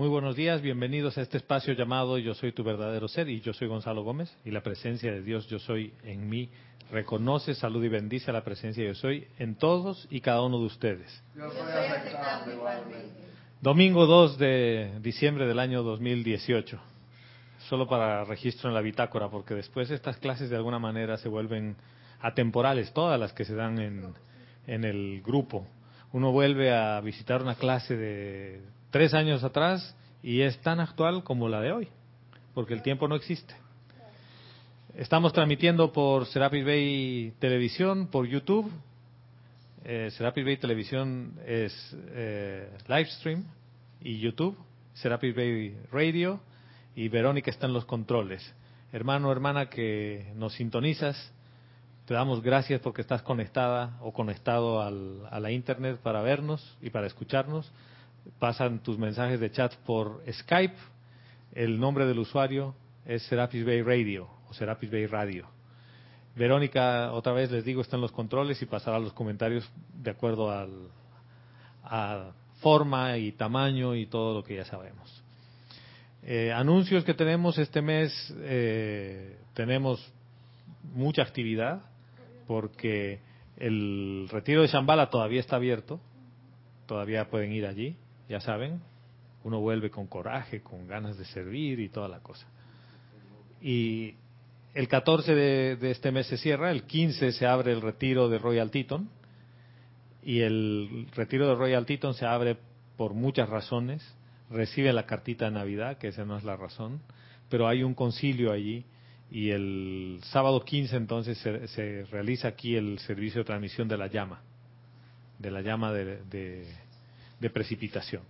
Muy buenos días, bienvenidos a este espacio llamado Yo soy tu verdadero ser y yo soy Gonzalo Gómez y la presencia de Dios Yo soy en mí reconoce, salud y bendice a la presencia Yo soy en todos y cada uno de ustedes. Yo igualmente. Domingo 2 de diciembre del año 2018, solo para registro en la bitácora, porque después estas clases de alguna manera se vuelven atemporales, todas las que se dan en, en el grupo. Uno vuelve a visitar una clase de tres años atrás y es tan actual como la de hoy, porque el tiempo no existe. Estamos transmitiendo por Serapis Bay Televisión, por YouTube. Eh, Serapis Bay Televisión es eh, Livestream y YouTube. Serapis Bay Radio y Verónica está en los controles. Hermano, hermana que nos sintonizas, te damos gracias porque estás conectada o conectado a la internet para vernos y para escucharnos pasan tus mensajes de chat por Skype. El nombre del usuario es Serapis Bay Radio o Serapis Bay Radio. Verónica, otra vez les digo, está en los controles y pasará los comentarios de acuerdo al, a forma y tamaño y todo lo que ya sabemos. Eh, anuncios que tenemos este mes, eh, tenemos mucha actividad porque el retiro de Shambhala todavía está abierto, todavía pueden ir allí ya saben, uno vuelve con coraje, con ganas de servir y toda la cosa. Y el 14 de, este mes se cierra, el 15 se abre el retiro de Royal Teton, y el retiro de Royal Teton se abre por muchas razones. Recibe la cartita de Navidad, que esa no es la razón, pero hay un concilio allí y el sábado 15 entonces se, realiza aquí el servicio de transmisión de la llama, de la llama de precipitación.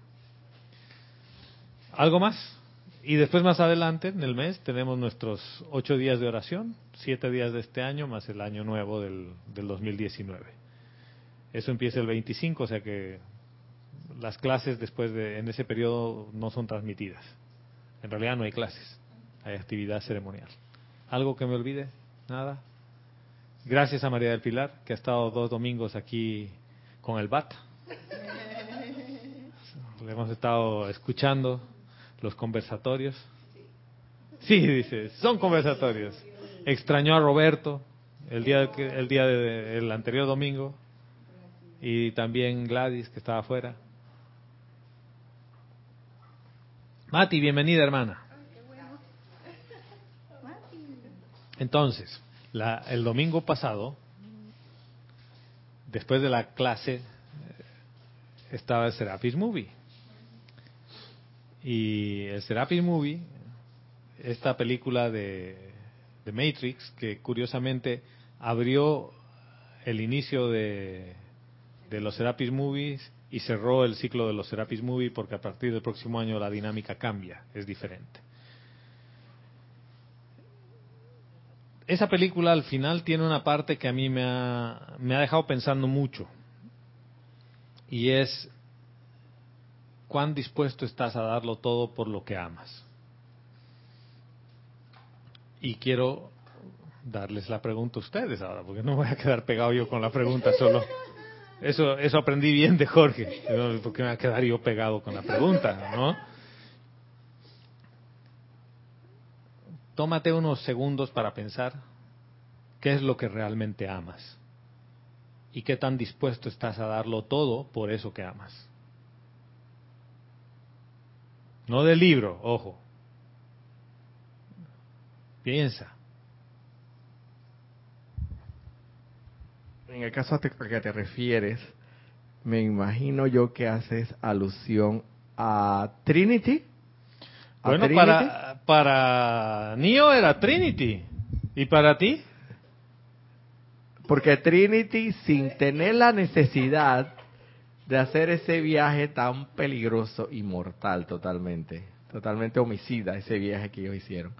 ¿Algo más? Y después más adelante, en el mes, tenemos nuestros ocho días de oración, siete días de este año, más el año nuevo del, del 2019. Eso empieza el 25, o sea que las clases después de, en ese periodo no son transmitidas. En realidad no hay clases, hay actividad ceremonial. ¿Algo que me olvide? Nada. Gracias a María del Pilar, que ha estado dos domingos aquí con el BAT hemos estado escuchando los conversatorios. Sí, dice, son conversatorios. Extrañó a Roberto el día, el día del anterior domingo y también Gladys que estaba afuera. Mati, bienvenida hermana. Entonces, la, el domingo pasado, después de la clase, estaba el Serapis Movie. Y el Serapis Movie, esta película de, de Matrix, que curiosamente abrió el inicio de, de los Serapis Movies y cerró el ciclo de los Serapis Movie porque a partir del próximo año la dinámica cambia, es diferente. Esa película al final tiene una parte que a mí me ha, me ha dejado pensando mucho y es cuán dispuesto estás a darlo todo por lo que amas. Y quiero darles la pregunta a ustedes ahora, porque no voy a quedar pegado yo con la pregunta solo. Eso, eso aprendí bien de Jorge, porque me voy a quedar yo pegado con la pregunta, ¿no? Tómate unos segundos para pensar qué es lo que realmente amas y qué tan dispuesto estás a darlo todo por eso que amas. No del libro, ojo. Piensa. En el caso a que te refieres, me imagino yo que haces alusión a Trinity. bueno, para para Neo era Trinity. ¿Y para ti? Porque Trinity, sin tener la necesidad de hacer ese viaje tan peligroso y mortal totalmente, totalmente homicida, ese viaje que ellos hicieron.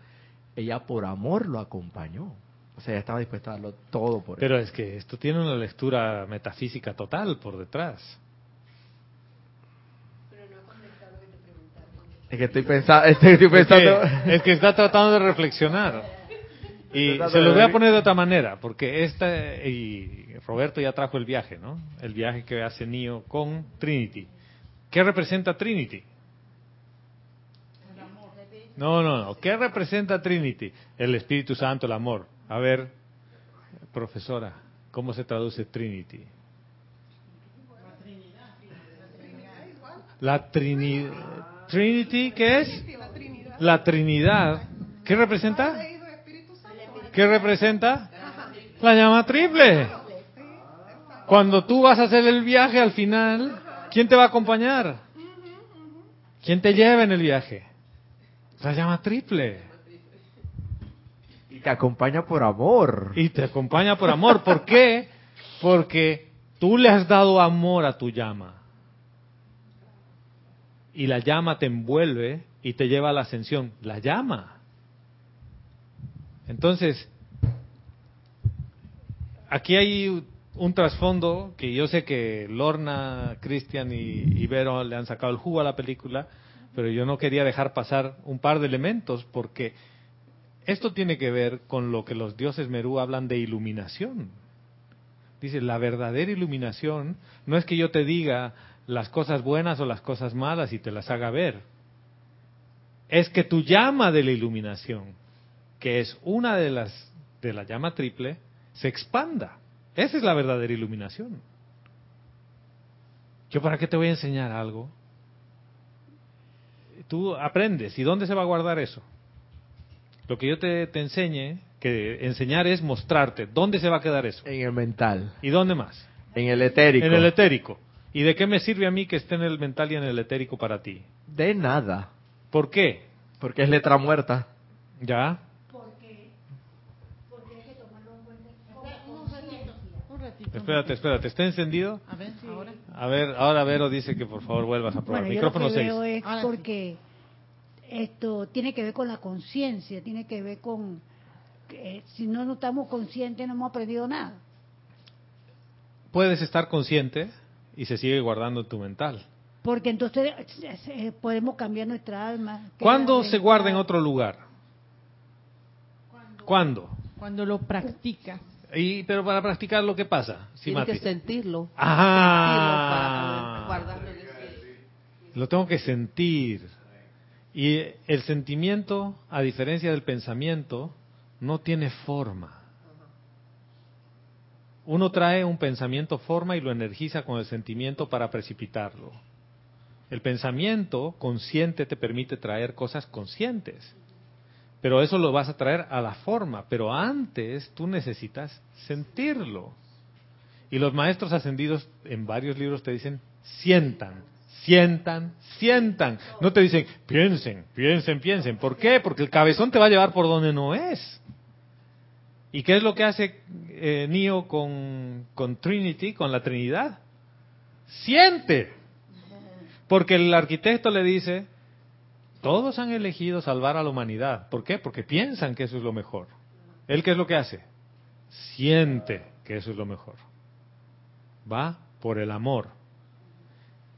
Ella por amor lo acompañó. O sea, ella estaba dispuesta a darlo todo por él. Pero es que esto tiene una lectura metafísica total por detrás. Pero no ha lo que te Es que estoy pensando... Estoy pensando... Es, que, está tratando de reflexionar. Y se lo voy a poner de otra manera, porque esta, y Roberto ya trajo el viaje, ¿no? El viaje que hace Neo con Trinity. ¿Qué representa Trinity? No, no, no. ¿Qué representa Trinity? El Espíritu Santo, el amor. A ver, profesora, ¿cómo se traduce Trinity? La Trinidad. Trinity, ¿qué es? La Trinidad. ¿Qué representa? ¿Qué representa? La llama triple. Cuando tú vas a hacer el viaje al final, ¿quién te va a acompañar? ¿Quién te lleva en el viaje? La llama triple. Y te acompaña por amor. Y te acompaña por amor. ¿Por qué? Porque tú le has dado amor a tu llama. Y la llama te envuelve y te lleva a la ascensión. La llama. Entonces, aquí hay un trasfondo que yo sé que Lorna, Cristian y Ibero le han sacado el jugo a la película, pero yo no quería dejar pasar un par de elementos porque esto tiene que ver con lo que los dioses Merú hablan de iluminación. Dice, la verdadera iluminación no es que yo te diga las cosas buenas o las cosas malas y te las haga ver. Es que tu llama de la iluminación, que es una de las de la llama triple, se expanda. Esa es la verdadera iluminación. ¿Yo para qué te voy a enseñar algo? Tú aprendes. ¿Y dónde se va a guardar eso? Lo que yo te, te enseñe, que enseñar es mostrarte. ¿Dónde se va a quedar eso? En el mental. ¿Y dónde más? En el etérico. En el etérico. ¿Y de qué me sirve a mí que esté en el mental y en el etérico para ti? De nada. ¿Por qué? Porque es letra muerta. ¿Ya? Espérate, espérate, ¿está encendido? A ver, ahora. A ver, ahora Vero dice que por favor vuelvas a probar. Bueno, yo lo Micrófono que 6. veo es Ahora sí. porque esto tiene que ver con la conciencia, tiene que ver con que si no, no estamos conscientes no hemos aprendido nada. Puedes estar consciente y se sigue guardando en tu mental. Porque entonces eh, eh, podemos cambiar nuestra alma. ¿Cuándo se guarda en otro lugar? ¿Cuándo? Cuando lo practicas. Y, pero para practicar lo que pasa, Sí, Tiene que sentirlo. Para poder ese- Lo tengo que sentir. Y el sentimiento, a diferencia del pensamiento, no tiene forma. Uno trae un pensamiento forma y lo energiza con el sentimiento para precipitarlo. El pensamiento consciente te permite traer cosas conscientes. Pero eso lo vas a traer a la forma. Pero antes tú necesitas sentirlo. Y los maestros ascendidos en varios libros te dicen, sientan, sientan, sientan. No te dicen, piensen, piensen, piensen. ¿Por qué? Porque el cabezón te va a llevar por donde no es. ¿Y qué es lo que hace eh, con Trinity, con la Trinidad? Siente. Porque el arquitecto le dice, todos han elegido salvar a la humanidad. ¿Por qué? Porque piensan que eso es lo mejor. ¿Él qué es lo que hace? Siente que eso es lo mejor. Va por el amor.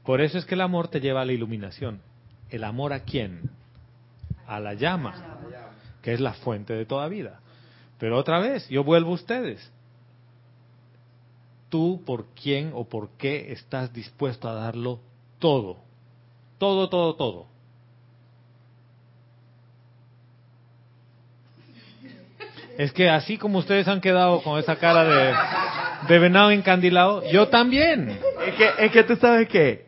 Por eso es que el amor te lleva a la iluminación. ¿El amor a quién? A la llama, que es la fuente de toda vida. Pero otra vez, yo vuelvo a ustedes. Tú por quién o por qué estás dispuesto a darlo todo. Todo, todo, todo. Es que así como ustedes han quedado con esa cara de, de venado encandilado, yo también. Es que, es que tú sabes que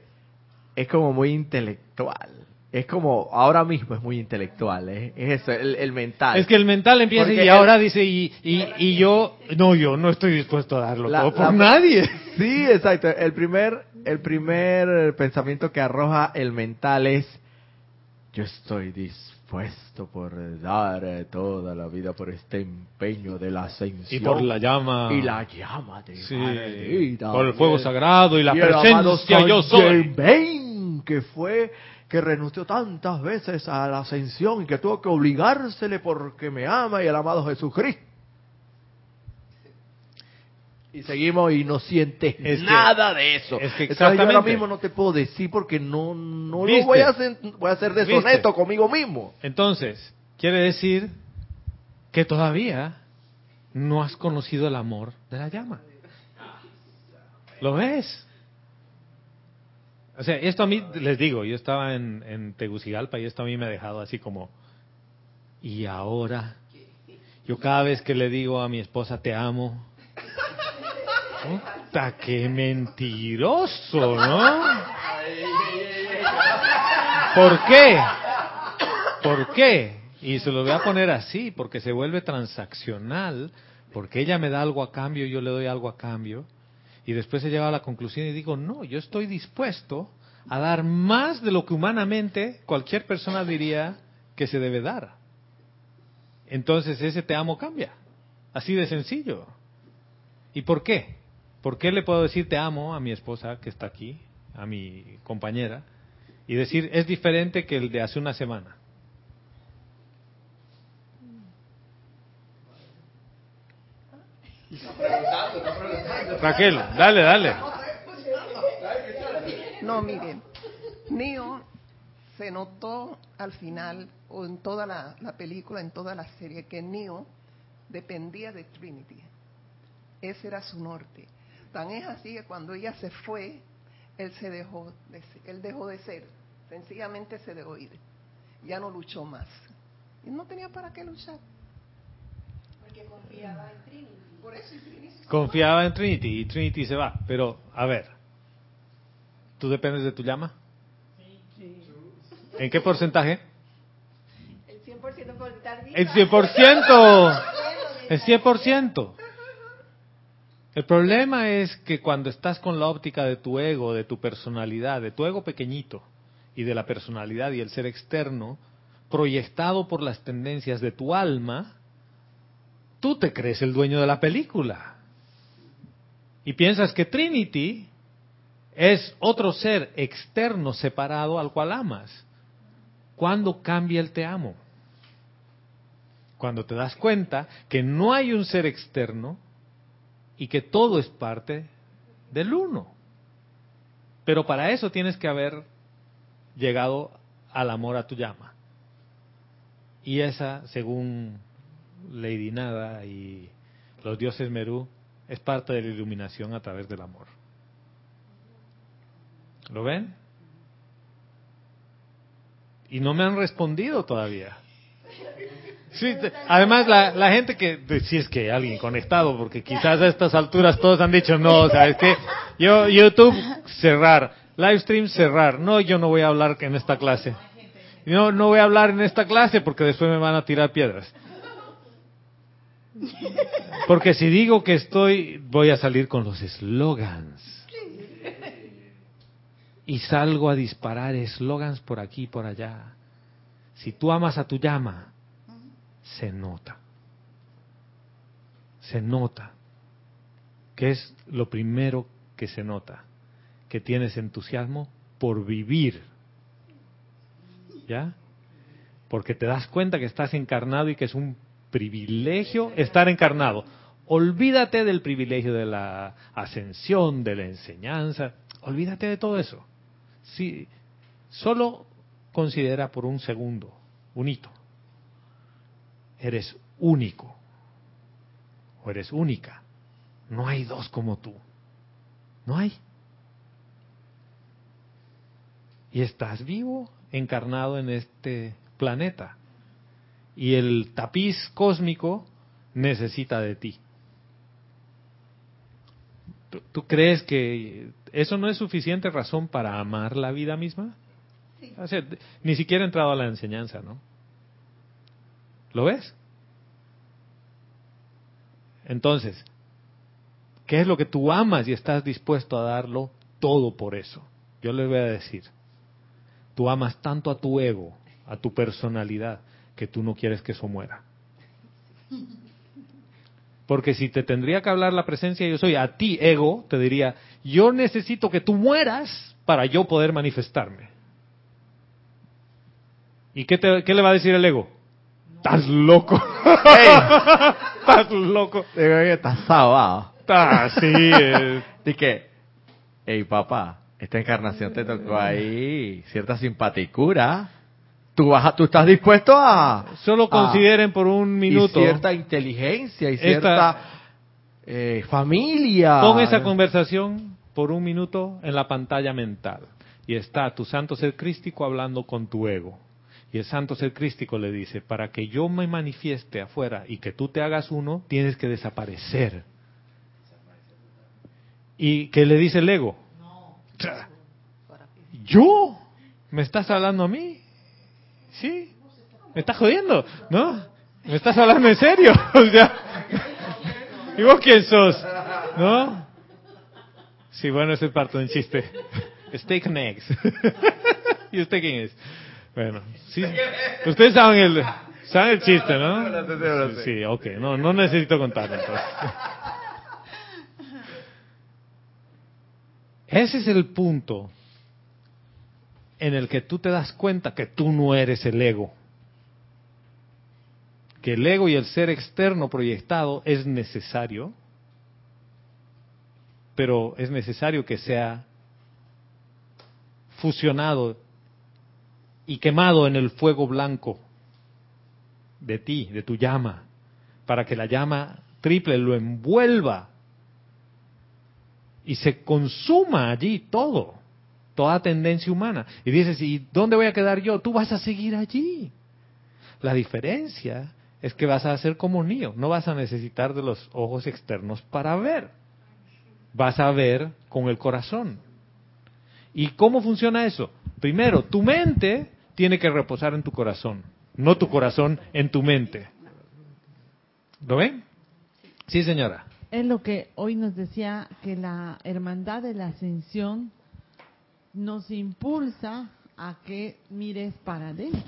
es como muy intelectual. Es como, ahora mismo es muy intelectual, ¿eh? es eso, el, el mental. Es que el mental empieza Porque y el- ahora dice, y, y, y yo, no, yo no estoy dispuesto a darlo La- todo por la- nadie. Sí, exacto. El primer, el primer pensamiento que arroja el mental es, yo estoy dispuesto por dar eh, toda la vida por este empeño de la ascensión. Y por la llama. Y la llama de Sí, por el fuego sagrado y la y presencia yo soy. Germain, que fue que renunció tantas veces a la ascensión y que tuvo que obligársele porque me ama y el amado Jesucristo. Y seguimos y no sientes Es que- nada de eso. es que Entonces, yo ahora exactamente. mismo no te puedo decir porque no, no lo voy a hacer, voy a ser deshonesto ¿Viste? conmigo mismo. Entonces, quiere decir que todavía no has conocido el amor de la llama. ¿Lo ves? O sea, esto a mí, les digo, yo estaba en, en Tegucigalpa y esto a mí me ha dejado así como, Y ahora, yo cada vez que le digo a mi esposa te amo, ¡puta, qué mentiroso, ¿no? ¿Por qué? ¿Por qué? Y se lo voy a poner así, porque se vuelve transaccional, porque ella me da algo a cambio, yo le doy algo a cambio, y después he llegado a la conclusión y digo, no, yo estoy dispuesto a dar más de lo que humanamente cualquier persona diría que se debe dar. Entonces ese te amo cambia. Así de sencillo. ¿Y por qué? ¿Por qué le puedo decir te amo a mi esposa que está aquí, a mi compañera, y decir es diferente que el de hace una semana? Raquel, dale, dale. No, miren, Neo se notó al final, o en toda la, la película, en toda la serie, que Neo dependía de Trinity. Ese era su norte. Tan es así que cuando ella se fue, él se dejó de ser, él dejó de ser, sencillamente se dejó ir. Ya no luchó más. Y no tenía para qué luchar. Porque confiaba en Trinity. Por eso Trinity se Confiaba en Trinity y Trinity se va. Pero, a ver, ¿tú dependes de tu llama? ¿En qué porcentaje? El 100% por estar viva. El 100%. El 100%. El problema es que cuando estás con la óptica de tu ego, de tu personalidad, de tu ego pequeñito y de la personalidad y el ser externo, proyectado por las tendencias de tu alma, tú te crees el dueño de la película. Y piensas que Trinity es otro ser externo separado al cual amas. ¿Cuándo cambia el te amo? Cuando te das cuenta que no hay un ser externo y que todo es parte del uno. Pero para eso tienes que haber llegado al amor a tu llama. Y esa, según Lady Nada y los dioses Merú, es parte de la iluminación a través del amor. ¿Lo ven? Y no me han respondido todavía. Además la, la gente que, si es que alguien conectado, porque quizás a estas alturas todos han dicho, no, ¿sabes qué? Yo, YouTube, cerrar, livestream, cerrar. No, yo no voy a hablar en esta clase. No, no voy a hablar en esta clase porque después me van a tirar piedras. Porque si digo que estoy, voy a salir con los eslogans. Y salgo a disparar eslogans por aquí y por allá. Si tú amas a tu llama, se nota. Se nota. ¿Qué es lo primero que se nota? Que tienes entusiasmo por vivir. ¿Ya? Porque te das cuenta que estás encarnado y que es un privilegio estar encarnado. Olvídate del privilegio de la ascensión, de la enseñanza. Olvídate de todo eso. Sí, solo considera por un segundo, un hito. Eres único. O eres única. No hay dos como tú. No hay. Y estás vivo, encarnado en este planeta. Y el tapiz cósmico necesita de ti. ¿Tú, tú crees que eso no es suficiente razón para amar la vida misma? O sea, ni siquiera he entrado a la enseñanza, ¿no? ¿Lo ves? Entonces, ¿qué es lo que tú amas y estás dispuesto a darlo todo por eso? Yo les voy a decir, tú amas tanto a tu ego, a tu personalidad, que tú no quieres que eso muera. Porque si te tendría que hablar la presencia yo soy, a ti ego, te diría, yo necesito que tú mueras para yo poder manifestarme. ¿Y qué, te- qué le va a decir el ego? Estás loco. Estás loco. Estás sabado. Ah, sí. eh, Di que, hey papá, esta encarnación te tocó ahí cierta simpaticura. Tú vas tú estás dispuesto a Solo a- consideren por un minuto. y cierta inteligencia y Esta- cierta eh, familia. Pon esa conversación por un minuto en la pantalla mental. Y está tu santo ser crístico hablando con tu ego. Y el santo ser crístico le dice, para que yo me manifieste afuera y que tú te hagas uno, tienes que desaparecer. ¿Y qué le dice el ego? ¿Yo? ¿Me estás hablando a mí? ¿Sí? ¿Me estás jodiendo? ¿No? ¿Me estás hablando en serio? O sea, ¿y vos quién sos? ¿No? Sí, bueno, ese es parte de un chiste. Steak and eggs. ¿Y usted quién es? Bueno, sí. Ustedes saben el, saben el chiste, ¿no? Sí, sí, ok. No, no necesito contarlo entonces. Ese es el punto en el que tú te das cuenta que tú no eres el ego. Que el ego y el ser externo proyectado es necesario, pero es necesario que sea fusionado y quemado en el fuego blanco de ti, de tu llama, para que la llama triple lo envuelva y se consuma allí todo, toda tendencia humana. Y dices, ¿y dónde voy a quedar yo? Tú vas a seguir allí. La diferencia es que vas a ser como Nio, no vas a necesitar de los ojos externos para ver. Vas a ver con el corazón. ¿Y cómo funciona eso? Primero, tu mente tiene que reposar en tu corazón, no tu corazón en tu mente. ¿Lo ven? Sí, señora. Es lo que hoy nos decía que la hermandad de la ascensión nos impulsa a que mires para adentro.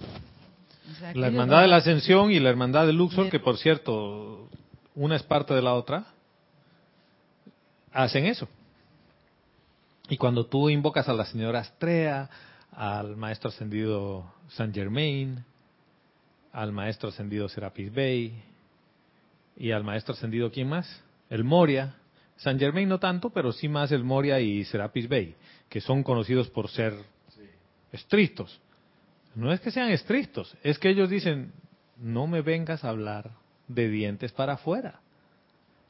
O sea, que La hermandad de la ascensión y la hermandad de Luxor, que por cierto, una es parte de la otra, hacen eso. Y cuando tú invocas a la señora Astrea, al maestro ascendido Saint Germain, al maestro ascendido Serapis Bey y al maestro ascendido ¿quién más? El Moria. Saint Germain no tanto, pero sí más el Moria y Serapis Bey, que son conocidos por ser estrictos. No es que sean estrictos, es que ellos dicen, no me vengas a hablar de dientes para afuera.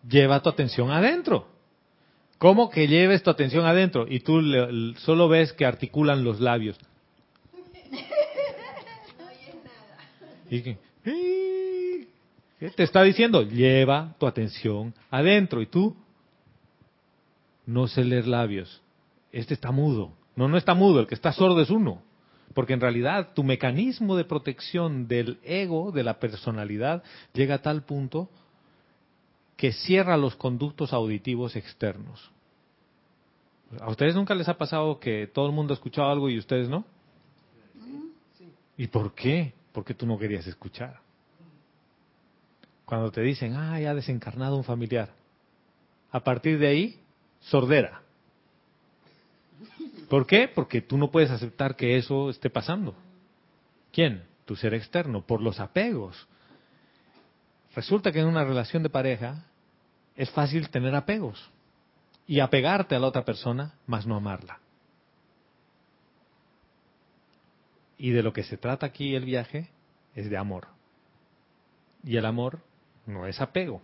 Lleva tu atención adentro. ¿Cómo que lleves tu atención adentro? Y tú le- solo ves que articulan los labios. Y que, ¿Qué te está diciendo? Lleva tu atención adentro. Y tú no sé leer labios. Este está mudo. No, no está mudo. El que está sordo es uno. Porque en realidad tu mecanismo de protección del ego, de la personalidad, llega a tal punto que cierra los conductos auditivos externos. ¿A ustedes nunca les ha pasado que todo el mundo ha escuchado algo y ustedes no? ¿Y por qué? Porque tú no querías escuchar. Cuando te dicen, ah, ya ha desencarnado un familiar. A partir de ahí, sordera. ¿Por qué? Porque tú no puedes aceptar que eso esté pasando. ¿Quién? Tu ser externo, por los apegos. Resulta que en una relación de pareja es fácil tener apegos y apegarte a la otra persona, más no amarla. Y de lo que se trata aquí el viaje es de amor. Y el amor no es apego.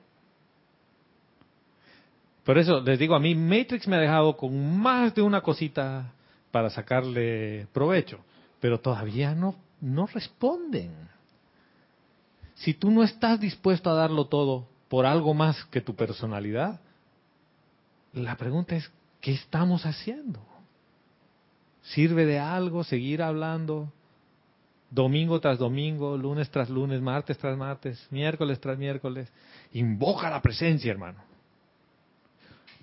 Por eso les digo, a mí Matrix me ha dejado con más de una cosita para sacarle provecho, pero todavía no, no responden. Si tú no estás dispuesto a darlo todo por algo más que tu personalidad, la pregunta es, ¿qué estamos haciendo? ¿Sirve de algo seguir hablando domingo tras domingo, lunes tras lunes, martes tras martes, miércoles tras miércoles? Invoca la presencia, hermano.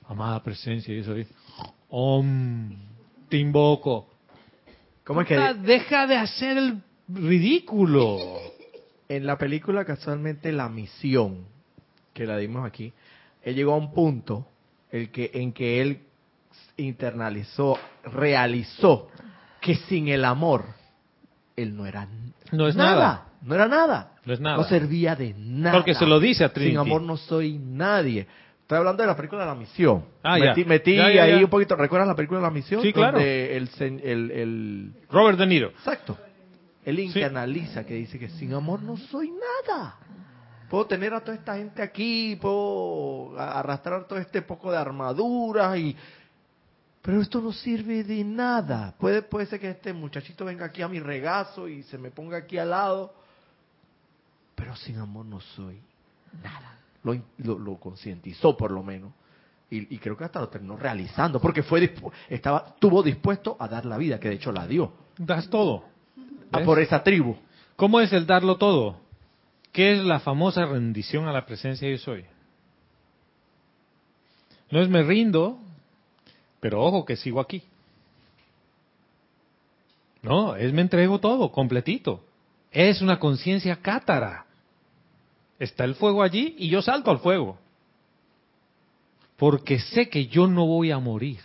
Amada presencia, y eso es, Om, te invoco. ¿Cómo es que Deja de hacer el ridículo. En la película casualmente La Misión, que la dimos aquí, él llegó a un punto el que, en que él internalizó, realizó que sin el amor, él no era No es nada. No era nada. No es nada. No servía de nada. Porque se lo dice a Trinity. Sin amor no soy nadie. Estoy hablando de la película La Misión. Ah, ya. metí metí Ya, ya, ahí un poquito. ¿Recuerdas la película La Misión? Sí, claro. Donde el, el, el, Robert De Niro. Exacto. Él internaliza que dice que sin amor no soy nada. Puedo tener a toda esta gente aquí, puedo arrastrar todo este poco de armaduras y pero esto no sirve de nada. Puede, puede ser que este muchachito venga aquí a mi regazo y se me ponga aquí al lado, pero sin amor no soy nada. Lo, lo, lo concientizó por lo menos. Y, y creo que hasta lo terminó realizando, porque fue estaba, estuvo dispuesto a dar la vida, que de hecho la dio, Das todo. A ¿Ves? por esa tribu. ¿Cómo es el darlo todo? ¿Qué es la famosa rendición a la presencia yo soy? No es me rindo, pero ojo que sigo aquí. No, es me entrego todo, completito. Es una conciencia cátara. Está el fuego allí y yo salto al fuego. Porque sé que yo no voy a morir.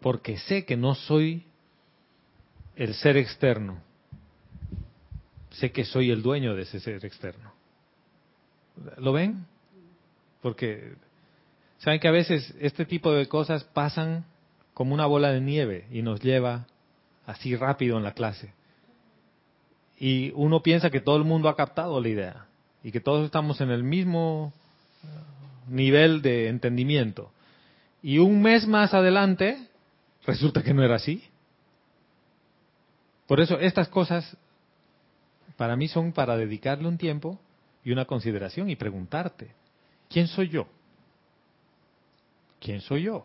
Porque sé que no soy el ser externo sé que soy el dueño de ese ser externo. ¿Lo ven? Porque saben que a veces este tipo de cosas pasan como una bola de nieve y nos lleva así rápido en la clase. Y uno piensa que todo el mundo ha captado la idea y que todos estamos en el mismo nivel de entendimiento. Y un mes más adelante resulta que no era así. Por eso estas cosas para mí son para dedicarle un tiempo y una consideración y preguntarte, ¿quién soy yo? ¿Quién soy yo?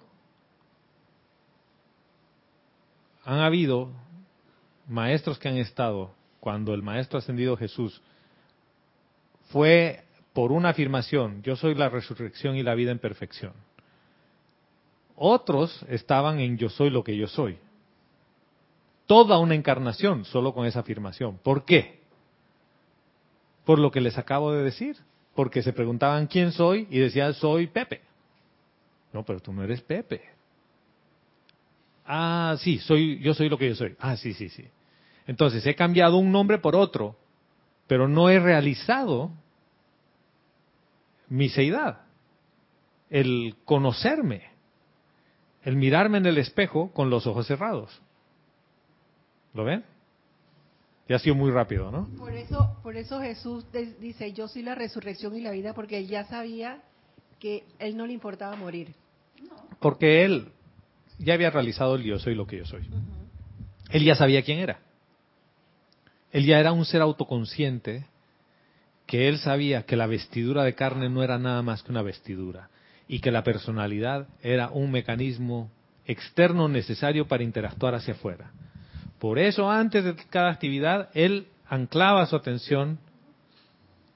Han habido maestros que han estado cuando el maestro ascendido Jesús fue por una afirmación, yo soy la resurrección y la vida en perfección. Otros estaban en yo soy lo que yo soy. Toda una encarnación solo con esa afirmación. ¿Por qué? por lo que les acabo de decir. Porque se preguntaban quién soy y decían soy Pepe. No, pero tú no eres Pepe. Ah, sí, soy, yo soy lo que yo soy. Ah, sí, sí, sí. Entonces he cambiado un nombre por otro, pero no he realizado mi seidad. El conocerme, el mirarme en el espejo con los ojos cerrados. ¿Lo ven? Ya ha sido muy rápido, ¿no? Por eso, por eso Jesús dice, yo soy la resurrección y la vida, porque él ya sabía que él no le importaba morir. Porque él ya había realizado el yo soy lo que yo soy. Él ya sabía quién era. Él ya era un ser autoconsciente que él sabía que la vestidura de carne no era nada más que una vestidura y que la personalidad era un mecanismo externo necesario para interactuar hacia afuera. Por eso antes de cada actividad él anclaba su atención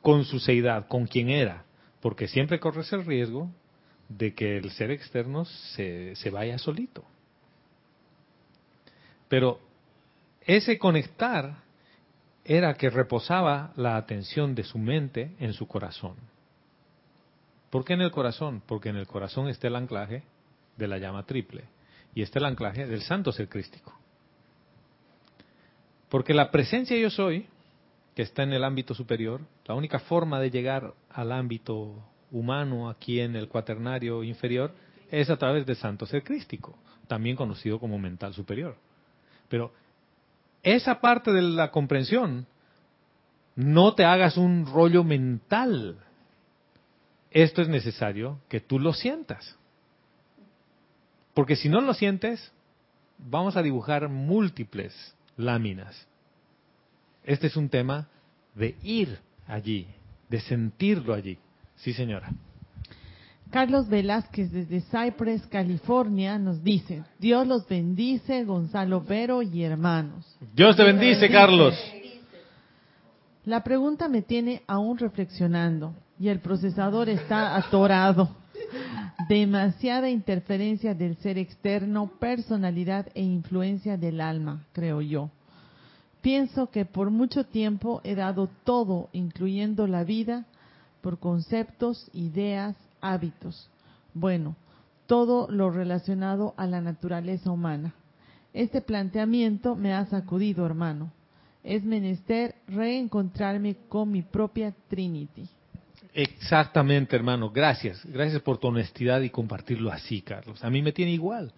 con su seidad, con quien era, porque siempre corres el riesgo de que el ser externo se, se vaya solito. Pero ese conectar era que reposaba la atención de su mente en su corazón. ¿Por qué en el corazón? Porque en el corazón está el anclaje de la llama triple y está el anclaje del santo ser crístico. Porque la presencia yo soy, que está en el ámbito superior, la única forma de llegar al ámbito humano aquí en el cuaternario inferior es a través del santo ser crístico, también conocido como mental superior. Pero esa parte de la comprensión, no te hagas un rollo mental. Esto es necesario que tú lo sientas. Porque si no lo sientes, vamos a dibujar múltiples láminas. Este es un tema de ir allí, de sentirlo allí. Sí, señora. Carlos Velázquez desde Cypress, California, nos dice, Dios los bendice, Gonzalo Vero y hermanos. Dios te bendice, Carlos. La pregunta me tiene aún reflexionando y el procesador está atorado. Demasiada interferencia del ser externo, personalidad e influencia del alma, creo yo. Pienso que por mucho tiempo he dado todo, incluyendo la vida, por conceptos, ideas, hábitos. Bueno, todo lo relacionado a la naturaleza humana. Este planteamiento me ha sacudido, hermano. Es menester reencontrarme con mi propia Trinity. Exactamente, hermano. Gracias. Gracias por tu honestidad y compartirlo así, Carlos. A mí me tiene igual.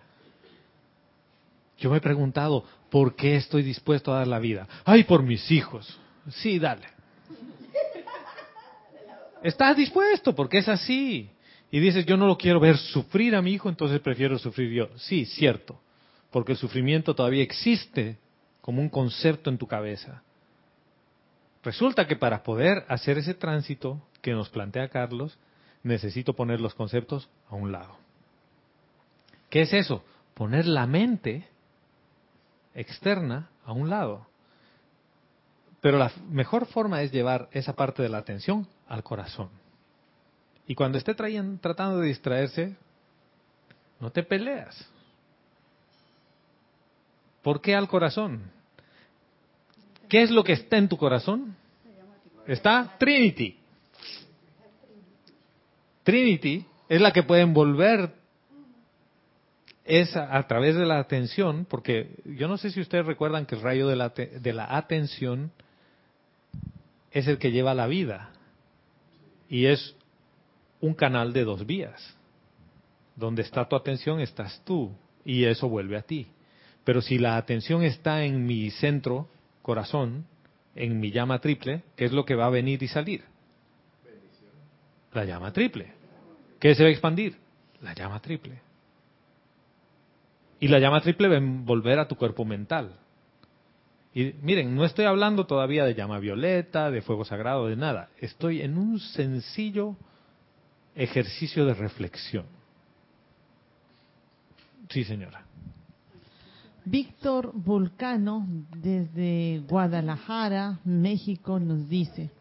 Yo me he preguntado, ¿por qué estoy dispuesto a dar la vida? Ay, por mis hijos. Sí, dale. Estás dispuesto porque es así. Y dices, yo no lo quiero ver sufrir a mi hijo, entonces prefiero sufrir yo. Sí, cierto, porque el sufrimiento todavía existe como un concepto en tu cabeza. Resulta que para poder hacer ese tránsito que nos plantea Carlos, necesito poner los conceptos a un lado. ¿Qué es eso? Poner la mente externa a un lado. Pero la mejor forma es llevar esa parte de la atención al corazón. Y cuando esté tratando de distraerse, no te peleas. ¿Por qué al corazón? ¿Qué es lo que está en tu corazón? Está Trinity. Trinity es la que puede envolver esa a través de la atención, porque yo no sé si ustedes recuerdan que el rayo de la, de la atención es el que lleva la vida y es un canal de dos vías. Donde está tu atención estás tú y eso vuelve a ti. Pero si la atención está en mi centro, corazón, en mi llama triple, ¿qué es lo que va a venir y salir? La llama triple. ¿Qué se va a expandir? La llama triple. Y la llama triple va a envolver a tu cuerpo mental. Y miren, no estoy hablando todavía de llama violeta, de fuego sagrado, de nada. Estoy en un sencillo ejercicio de reflexión. Sí, señora. Víctor Vulcano, desde Guadalajara, México, nos dice,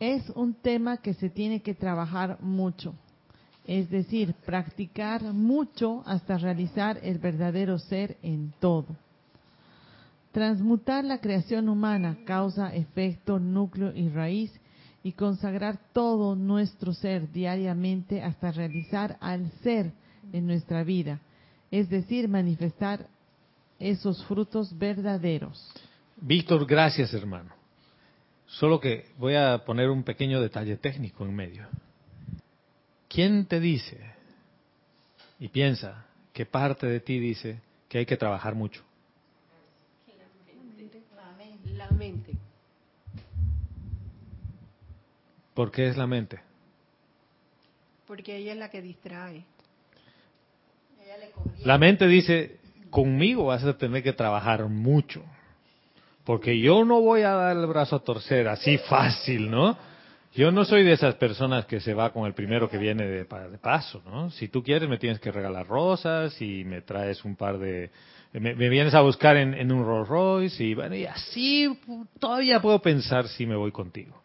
es un tema que se tiene que trabajar mucho, es decir, practicar mucho hasta realizar el verdadero ser en todo. Transmutar la creación humana, causa, efecto, núcleo y raíz, y consagrar todo nuestro ser diariamente hasta realizar al ser en nuestra vida, es decir, manifestar esos frutos verdaderos. Víctor, gracias hermano. Solo que voy a poner un pequeño detalle técnico en medio. ¿Quién te dice y piensa que parte de ti dice que hay que trabajar mucho? La mente. ¿Por qué es la mente? Porque ella es la que distrae. La mente dice, conmigo vas a tener que trabajar mucho, porque yo no voy a dar el brazo a torcer así fácil, ¿no? Yo no soy de esas personas que se va con el primero que viene de, paso, ¿no? Si tú quieres me tienes que regalar rosas y me traes un par de... Me, vienes a buscar en, un Rolls Royce y, bueno, y así todavía puedo pensar si me voy contigo.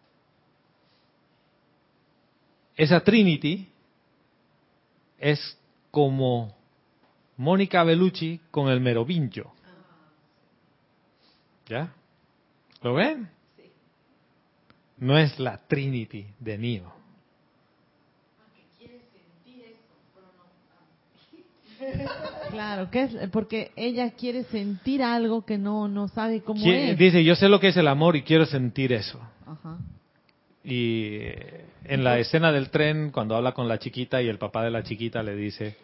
Esa Trinity es como Mónica Bellucci con el Merovingio. ¿Ya? ¿Lo ven? No es la Trinity de Neo. Claro, que es porque ella quiere sentir algo que no no sabe cómo es. Dice, yo sé lo que es el amor y quiero sentir eso. Ajá. Y en la escena del tren, cuando habla con la chiquita y el papá de la chiquita le dice,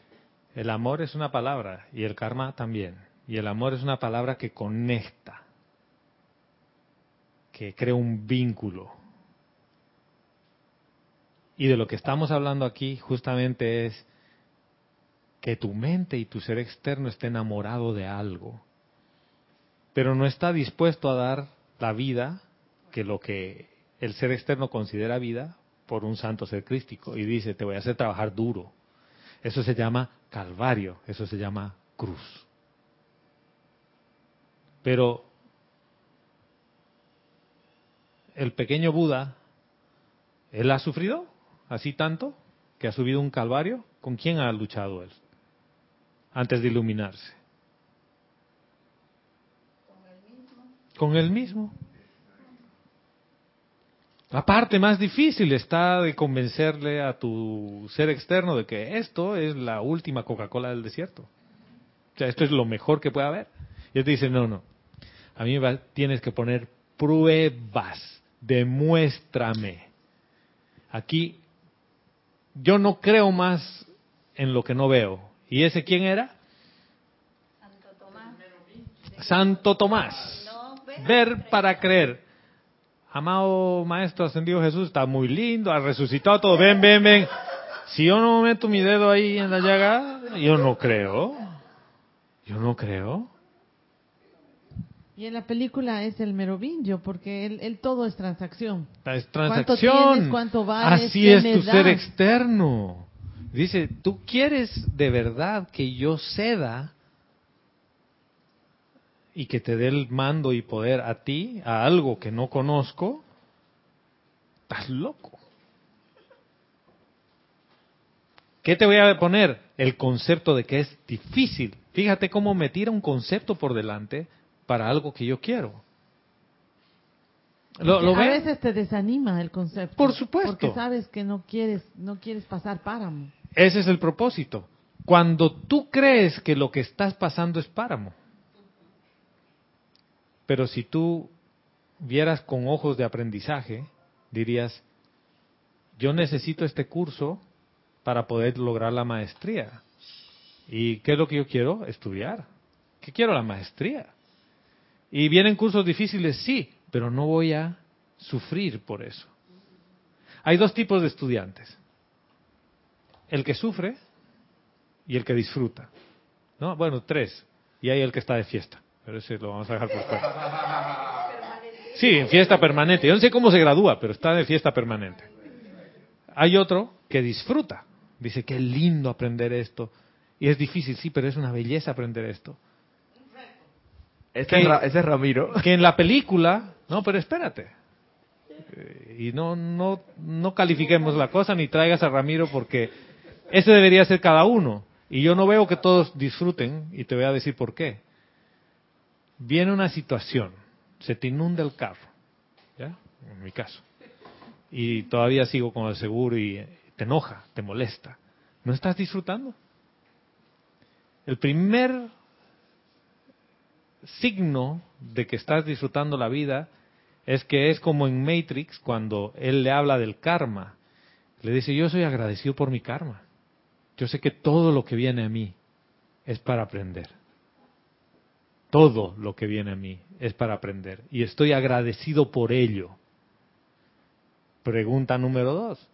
el amor es una palabra y el karma también. Y el amor es una palabra que conecta, que crea un vínculo. Y de lo que estamos hablando aquí justamente es que tu mente y tu ser externo esté enamorado de algo, pero no está dispuesto a dar la vida que lo que el ser externo considera vida por un santo ser crístico y dice, te voy a hacer trabajar duro. Eso se llama calvario, eso se llama cruz. Pero el pequeño Buda, ¿él ha sufrido así tanto que ha subido un calvario? ¿Con quién ha luchado él antes de iluminarse? Con él mismo. La parte más difícil está de convencerle a tu ser externo de que esto es la última Coca-Cola del desierto. O sea, esto es lo mejor que puede haber. Y él te dice, no, no, a mí me tienes que poner pruebas, demuéstrame. Aquí yo no creo más en lo que no veo. ¿Y ese quién era? Santo Tomás. Santo Tomás. Ver para creer amado Maestro Ascendido Jesús, está muy lindo, ha resucitado todo, ven, ven, ven. Si yo no meto mi dedo ahí en la llaga, yo no creo. Yo no creo. Y en la película es el merovingio, porque él, él todo es transacción. Es ¿Cuánto transacción. tienes? ¿Cuánto vales? Así ¿Qué es tu ser externo. Dice, tú quieres de verdad que yo ceda y que te dé el mando y poder a ti, a algo que no conozco. Estás loco. ¿Qué te voy a poner? El concepto de que es difícil. Fíjate cómo me tira un concepto por delante para algo que yo quiero. ¿Lo, lo a ven? veces te desanima el concepto. Por supuesto. Porque sabes que no quieres, no quieres pasar páramo. Ese es el propósito. Cuando tú crees que lo que estás pasando es páramo. Pero si tú vieras con ojos de aprendizaje, dirías, yo necesito este curso para poder lograr la maestría. ¿Y qué es lo que yo quiero? Estudiar. ¿Qué quiero? La maestría. ¿Y vienen cursos difíciles? Sí, pero no voy a sufrir por eso. Hay dos tipos de estudiantes el que sufre y el que disfruta. ¿No? Bueno, tres. Y hay el que está de fiesta. Pero ese lo vamos a dejar por fuera. Sí, en fiesta permanente. Yo no sé cómo se gradúa, pero está de fiesta permanente. Hay otro que disfruta. Dice, qué lindo aprender esto. Y es difícil, sí, pero es una belleza aprender esto. Ese, ¿Qué? es, ese es Ramiro. Que en la película, no, pero espérate. Eh, Y no, no, no califiquemos la cosa ni traigas a Ramiro porque ese debería ser cada uno. Y yo no veo que todos disfruten y te voy a decir por qué. Viene una situación, se te inunda el carro, ¿ya? En mi caso. Y todavía sigo con el seguro y te enoja, te molesta. ¿No estás disfrutando? El primer signo de que estás disfrutando la vida es que es como en Matrix cuando él le habla del karma. Le dice, yo soy agradecido por mi karma. Yo sé que todo lo que viene a mí es para aprender. Todo lo que viene a mí es para aprender. Y estoy agradecido por ello. Pregunta número dos.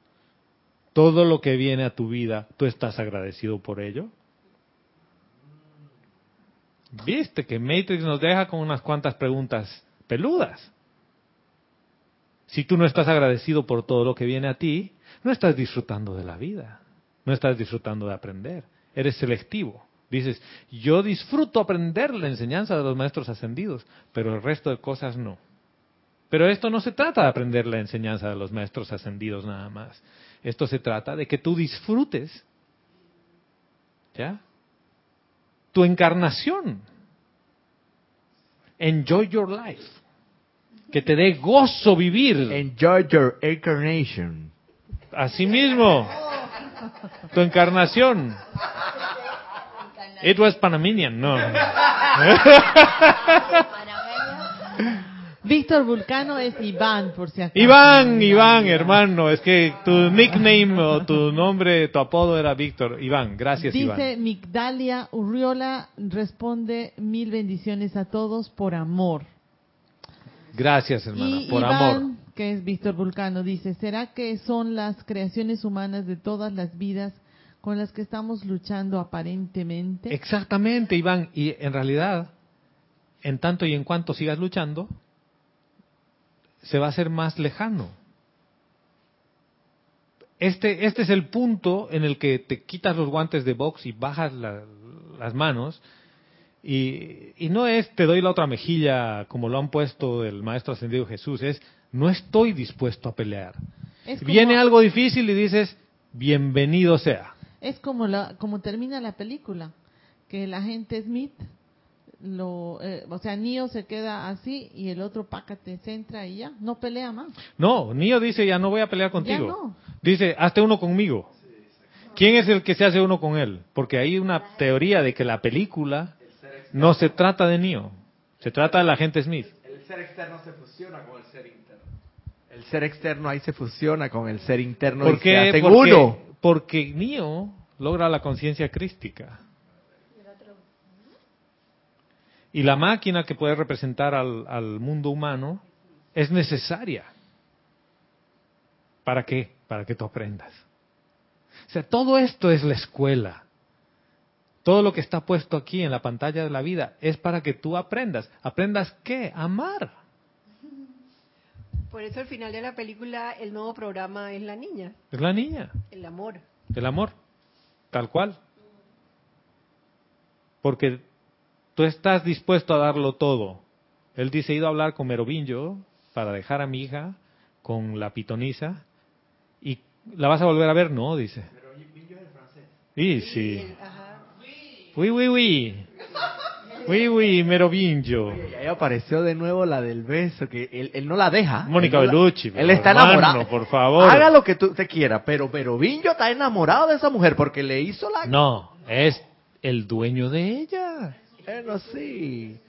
¿Todo lo que viene a tu vida, tú estás agradecido por ello? Viste que Matrix nos deja con unas cuantas preguntas peludas. Si tú no estás agradecido por todo lo que viene a ti, no estás disfrutando de la vida, no estás disfrutando de aprender, eres selectivo. Dices, yo disfruto aprender la enseñanza de los maestros ascendidos, pero el resto de cosas no. Pero esto no se trata de aprender la enseñanza de los maestros ascendidos nada más. Esto se trata de que tú disfrutes, ¿ya? Tu encarnación. Enjoy your life. Que te dé gozo vivir. Enjoy your incarnation. Así mismo. Tu encarnación. It was Panamanian, no. Víctor Vulcano es Iván, por si acaso. Iván, Iván, hermano, es que tu nickname o tu nombre, tu apodo era Víctor. Iván, gracias Dice Iván. Migdalia Urriola, responde mil bendiciones a todos por amor. Gracias hermana, y por Iván, amor. que es Víctor Vulcano, dice, ¿será que son las creaciones humanas de todas las vidas con las que estamos luchando aparentemente? Exactamente, Iván. Y en realidad, en tanto y en cuanto sigas luchando, se va a hacer más lejano. Este, este es el punto en el que te quitas los guantes de box y bajas la- las manos. Y, y no es te doy la otra mejilla como lo han puesto el Maestro Ascendido Jesús, es no estoy dispuesto a pelear. Como- Viene algo difícil y dices, bienvenido sea. Es como, la, como termina la película, que el agente Smith, lo, eh, o sea, Neo se queda así y el otro pácate se entra y ya, no pelea más. No, Nio dice, ya no voy a pelear contigo. Ya no. Dice, hazte uno conmigo. ¿Quién es el que se hace uno con él? Porque hay una teoría de que la película no se trata de Neo, se trata del agente Smith. El ser externo se fusiona con el ser interno. El ser externo ahí se fusiona con el ser interno ¿Por y se qué? hacen Porque, uno. porque Neo logra la conciencia crística. Y la máquina que puede representar al, al mundo humano es necesaria. ¿Para qué? Para que tú aprendas. O sea, todo esto es la escuela. Todo lo que está puesto aquí en la pantalla de la vida es para que tú aprendas. ¿Aprendas qué? Amar. Por eso al final de la película el nuevo programa es la niña, Es la niña, el amor. el amor, tal cual. Porque tú estás dispuesto a darlo todo. Él dice, he ido a hablar con Merovingo para dejar a mi hija con la pitonisa y la vas a volver a ver, no, dice. Sí, sí. El- ajá. Oui, oui, oui. Oui, oui, Merovingo. Y ahí apareció de nuevo la del beso, que él, él no la deja. Mónica Él no la- Bellucci, Él está hermano, enamorado. por favor. Haga lo que tú te quieras, pero Vinjo está enamorado de esa mujer porque le hizo la... No, es el dueño de ella. Bueno, sí.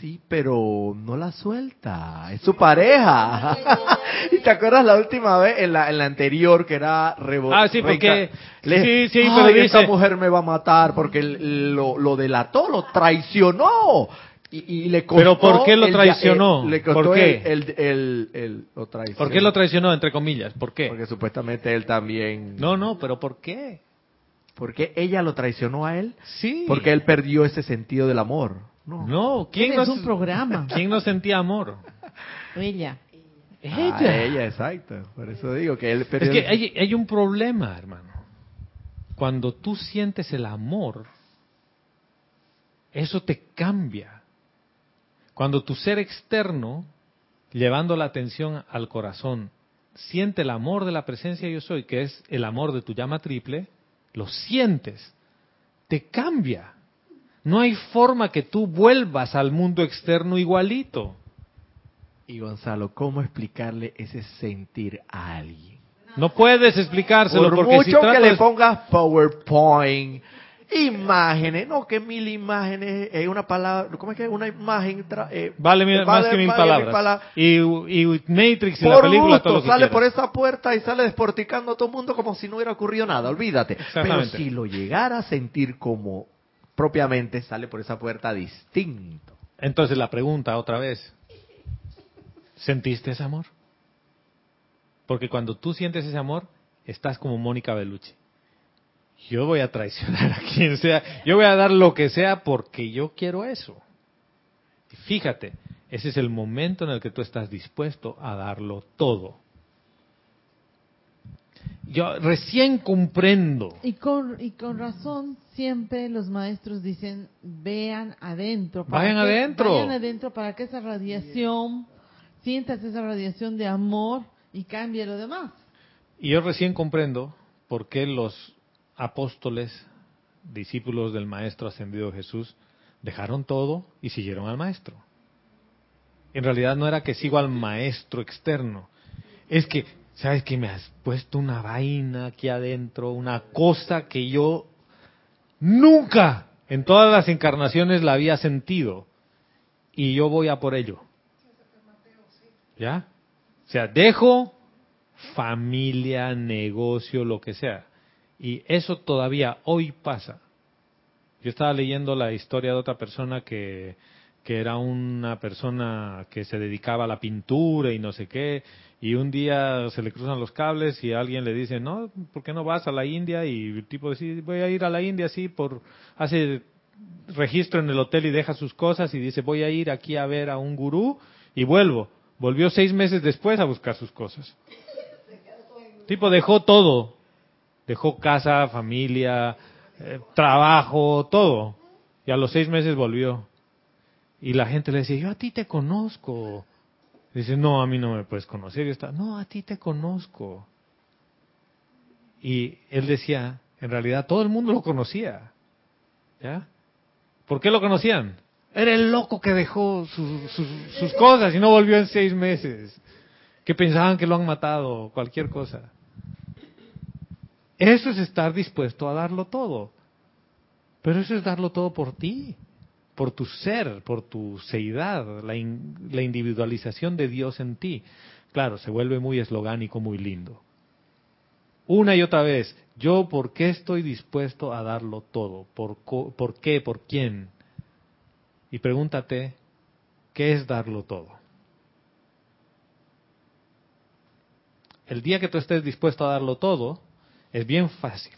Sí, pero no la suelta. Es su pareja. ¿Y te acuerdas la última vez, en la, en la anterior, que era rebo- Ah, sí, porque- Le- sí, sí, "Ay, pero esta dice- mujer me va a matar porque lo, lo delató, lo traicionó. Y, y le costó ¿Pero por qué lo traicionó? le costó ¿Por qué? El- el- lo traicionó. ¿Por qué lo traicionó, entre comillas? ¿Por qué? Porque supuestamente él también... No, no, pero ¿por qué? ¿Por qué ella lo traicionó a él? Sí. Porque él perdió ese sentido del amor. No. No, ¿quién no, un programa. ¿quién no sentía amor? Ella. Ah, ella, exacto. Por eso digo que él Es perdió... que hay, hay un problema, hermano. Cuando tú sientes el amor, eso te cambia. Cuando tu ser externo, llevando la atención al corazón, siente el amor de la presencia yo soy, que es el amor de tu llama triple, lo sientes, te cambia. No hay forma que tú vuelvas al mundo externo igualito. Y Gonzalo, ¿cómo explicarle ese sentir a alguien? No puedes explicárselo Por porque si mucho que tratas- le pongas PowerPoint, imágenes, no que mil imágenes, es una palabra, ¿cómo es que una imagen tra- eh, Vale más que mil palabras. pala- Y, y Matrix y la Por película, gusto, todo lo que sale quieras. por esa puerta y sale desporticando a todo el mundo como si no hubiera ocurrido nada, olvídate. Pero si lo llegara a sentir como propiamente, sale por esa puerta distinto. Entonces la pregunta otra vez, ¿sentiste ese amor? Porque cuando tú sientes ese amor, estás como Mónica Bellucci. Yo voy a traicionar a quien sea, yo voy a dar lo que sea porque yo quiero eso. Y fíjate, ese es el momento en el que tú estás dispuesto a darlo todo. Yo recién comprendo. Y con, y con razón siempre los maestros dicen, vean adentro. Vayan que- adentro. Vayan adentro para que esa radiación, sientas esa radiación de amor y cambie lo demás. Y yo recién comprendo por qué los apóstoles, discípulos del Maestro Ascendido Jesús, dejaron todo y siguieron al Maestro. En realidad no era que sigo al Maestro externo, es que, ¿sabes que Me has puesto una vaina aquí adentro, una cosa que yo nunca en todas las encarnaciones la había sentido. Y yo voy a por ello. ¿Ya? O sea, dejo familia, negocio, lo que sea. Y eso todavía hoy pasa. Yo estaba leyendo la historia de otra persona que, era una persona que se dedicaba a la pintura y no sé qué, y un día se le cruzan los cables y alguien le dice, no, ¿por qué no vas a la India? Y el tipo dice, voy a ir a la India, sí, por, hace registro en el hotel y deja sus cosas y dice, voy a ir aquí a ver a un gurú y vuelvo. Volvió seis meses después a buscar sus cosas. tipo dejó todo, dejó casa, familia, eh, trabajo, todo. Y a los seis meses volvió. Y la gente le decía, yo a ti te conozco. Dice, no, a mí no me puedes conocer. Y está, no, a ti te conozco. Y él decía, en realidad todo el mundo lo conocía. ¿Ya? ¿Por qué lo conocían? Era el loco que dejó sus, cosas y no volvió en seis meses. Que pensaban que lo han matado, cualquier cosa. Eso es estar dispuesto a darlo todo. Pero eso es darlo todo por ti, por tu ser, por tu seidad, la, in- la individualización de Dios en ti. Claro, se vuelve muy eslogánico, muy lindo. Una y otra vez, yo por qué estoy dispuesto a darlo todo, por, co- por qué, por quién. Y pregúntate, ¿qué es darlo todo? El día que tú estés dispuesto a darlo todo, Es bien fácil.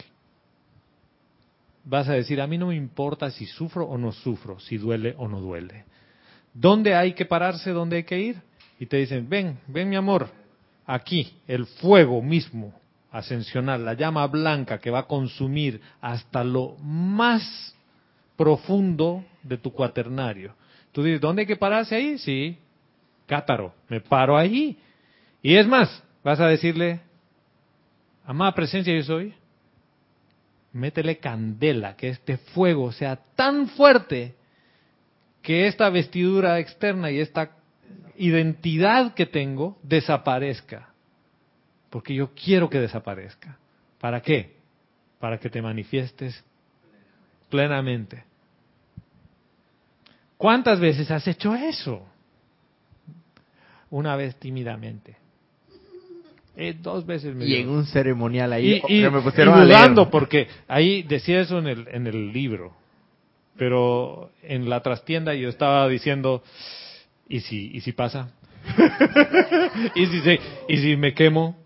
Vas a decir, a mí no me importa si sufro o no sufro, si duele o no duele. ¿Dónde hay que pararse? ¿Dónde hay que ir? Y te dicen, ven, ven mi amor, aquí, el fuego mismo ascensional, la llama blanca que va a consumir hasta lo más profundo de tu cuaternario. Tú dices, ¿dónde hay que pararse ahí? Sí, Cátaro, me paro ahí. Y es más, vas a decirle, amada presencia yo soy, métele candela, que este fuego sea tan fuerte que esta vestidura externa y esta identidad que tengo desaparezca. Porque yo quiero que desaparezca. ¿Para qué? Para que te manifiestes plenamente. ¿Cuántas veces has hecho eso? Una vez tímidamente. Eh, dos veces me Y dio. en un ceremonial ahí y, y- me pusieron y a leer. dudando, porque ahí decía eso en el, en el libro. Pero en la trastienda yo estaba diciendo, ¿y si, y si pasa? ¿Y, si se- ¿Y si me quemo?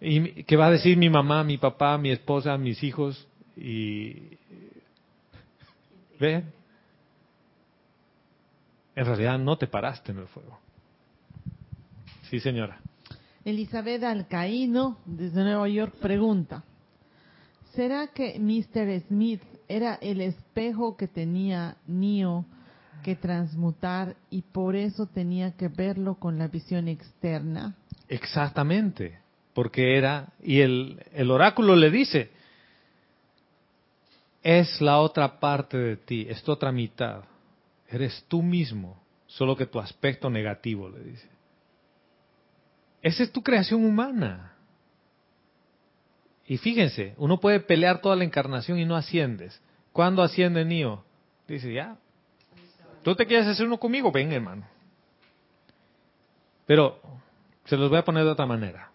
¿Y qué va a decir mi mamá, mi papá, mi esposa, mis hijos? Y... ¿Ve? En realidad no te paraste en el fuego. Sí, señora. Elizabeth Alcaíno, desde Nueva York, pregunta, ¿será que Mr. Smith era el espejo que tenía Neo que transmutar y por eso tenía que verlo con la visión externa? Exactamente, porque era, y el, el oráculo le dice, es la otra parte de ti, es tu otra mitad, eres tú mismo, solo que tu aspecto negativo, le dice. Esa es tu creación humana. Y fíjense, uno puede pelear toda la encarnación y no asciendes. ¿Cuándo asciende Nio? Dice, ya, tú te quieres hacer uno conmigo, ven hermano. Pero se los voy a poner de otra manera.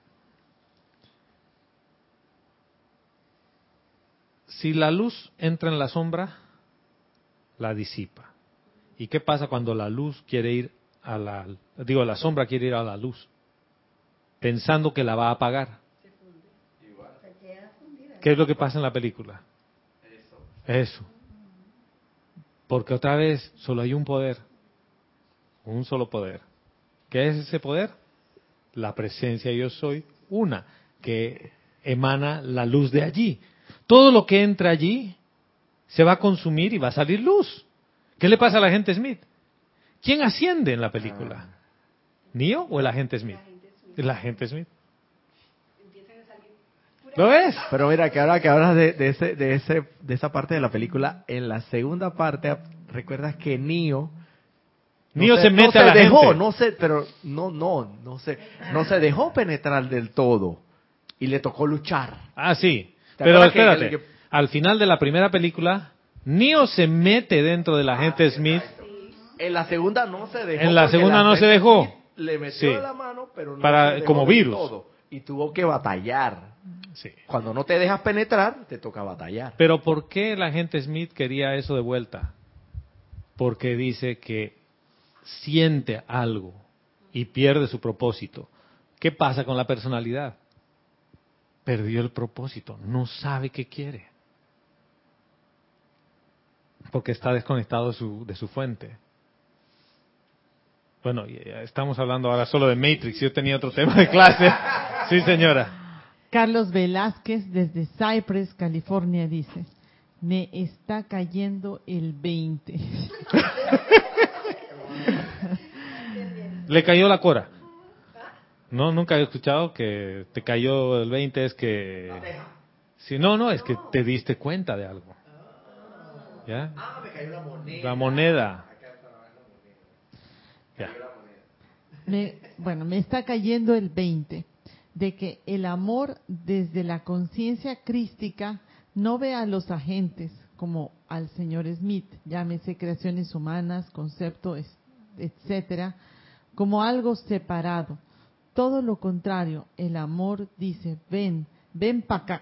Si la luz entra en la sombra, la disipa. ¿Y qué pasa cuando la luz quiere ir a la, digo, la sombra quiere ir a la luz? Pensando que la va a apagar. ¿Qué es lo que pasa en la película? Eso. Porque otra vez solo hay un poder. Un solo poder. ¿Qué es ese poder? La presencia yo soy, una, que emana la luz de allí. Todo lo que entra allí se va a consumir y va a salir luz. ¿Qué le pasa al agente Smith? ¿Quién asciende en la película? ¿Neo o el agente Smith? El agente Smith. ¿Lo ves? Pero mira, que ahora que hablas de, de ese, de, ese, de esa parte de la película, en la segunda parte, recuerdas que Neo... no Neo se mete no a la se dejó, gente. no se, pero no, no, no se, no se dejó penetrar del todo y le tocó luchar. Ah, sí. ¿Te Pero espérate. que- Al final de la primera película, Neo se mete dentro del agente Smith. En la segunda no se dejó. En la segunda no se dejó. Smith Le metió Sí. la mano, pero no Para- como virus. todo. Y tuvo que batallar. Sí. Cuando no te dejas penetrar, te toca batallar. Pero ¿por qué el agente Smith quería eso de vuelta? Porque dice que siente algo y pierde su propósito. ¿Qué pasa con la personalidad? Perdió el propósito, no sabe qué quiere. Porque está desconectado de su, de su fuente. Bueno, y, eh, estamos hablando ahora solo de Matrix. Yo tenía otro tema de clase. Sí, señora. Carlos Velázquez desde Cypress, California dice, me está cayendo el 20. Le cayó la cora. No, nunca he escuchado que te cayó el 20, es que... Sí, no, no, es que te diste cuenta de algo. ¿Ya? La moneda. Ya. Me- bueno, me está cayendo el 20 de que el amor desde la conciencia crística no ve a los agentes como al señor Smith, llámese creaciones humanas, conceptos, etcétera, como algo separado. Todo lo contrario, el amor dice, ven, ven para acá.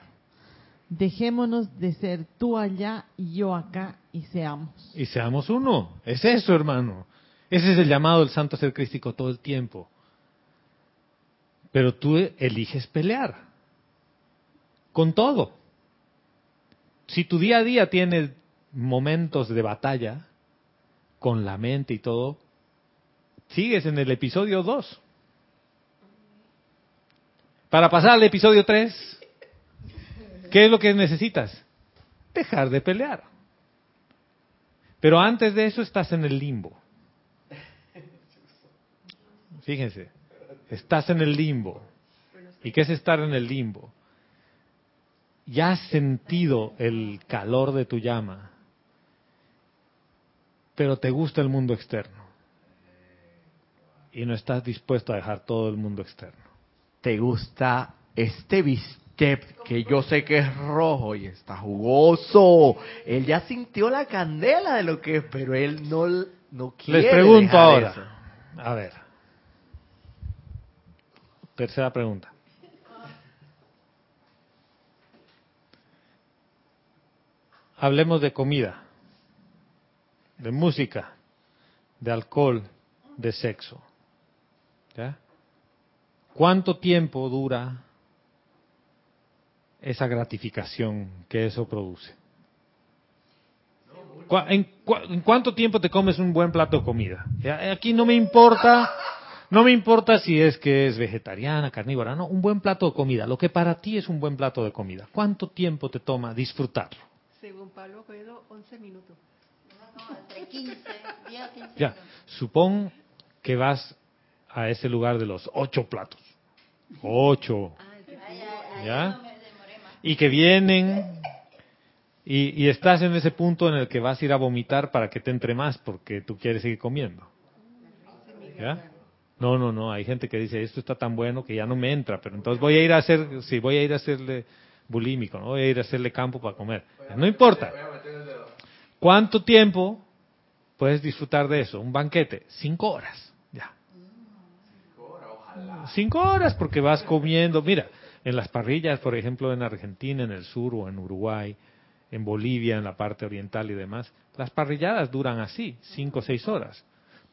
Dejémonos de ser tú allá y yo acá y seamos. Y seamos uno. Es eso, hermano. Ese es el llamado del santo ser crístico todo el tiempo. Pero tú eliges pelear. con todo. Si tu día a día tiene momentos de batalla con la mente y todo, sigues en el episodio 2. Para pasar al episodio 3, ¿qué es lo que necesitas? Dejar de pelear. Pero antes de eso estás en el limbo. Fíjense, estás en el limbo. ¿Y qué es estar en el limbo? Ya has sentido el calor de tu llama, pero te gusta el mundo externo. Y no estás dispuesto a dejar todo el mundo externo. ¿Te gusta este bistec que yo sé que es rojo y está jugoso? Él ya sintió la candela de lo que es, pero él no, no quiere. Les pregunto dejar ahora, eso. a ver, tercera pregunta. Hablemos de comida, de música, de alcohol, de sexo. ¿Ya? ¿Cuánto tiempo dura esa gratificación que eso produce? ¿Cuá- ¿En, cua- en cuánto tiempo te comes un buen plato de comida? Ya, Aquí no me importa, no me importa si es que es vegetariana, carnívora, no, un buen plato de comida, lo que para ti es un buen plato de comida. ¿Cuánto tiempo te toma disfrutarlo? Según Pablo Coelho, 11 minutos. Entre 15, 10 a 15 Ya, supón que vas a ese lugar de los ocho platos. Ocho. Ay, ¿Ya? no. Y que vienen y, y estás en ese punto en el que vas a ir a vomitar para que te entre más porque tú quieres seguir comiendo. ¿Ya? No, no, no. Hay gente que dice esto está tan bueno que ya no me entra, pero entonces voy a ir a hacer, sí, voy a ir a hacerle bulímico, ¿no? voy a ir a hacerle campo para comer. No importa. ¿Cuánto tiempo puedes disfrutar de eso? Un banquete, cinco horas, ya. Cinco horas porque vas comiendo. Mira, en las parrillas, por ejemplo, en Argentina, en el sur o en Uruguay, en Bolivia, en la parte oriental y demás, las parrilladas duran así, cinco o seis horas.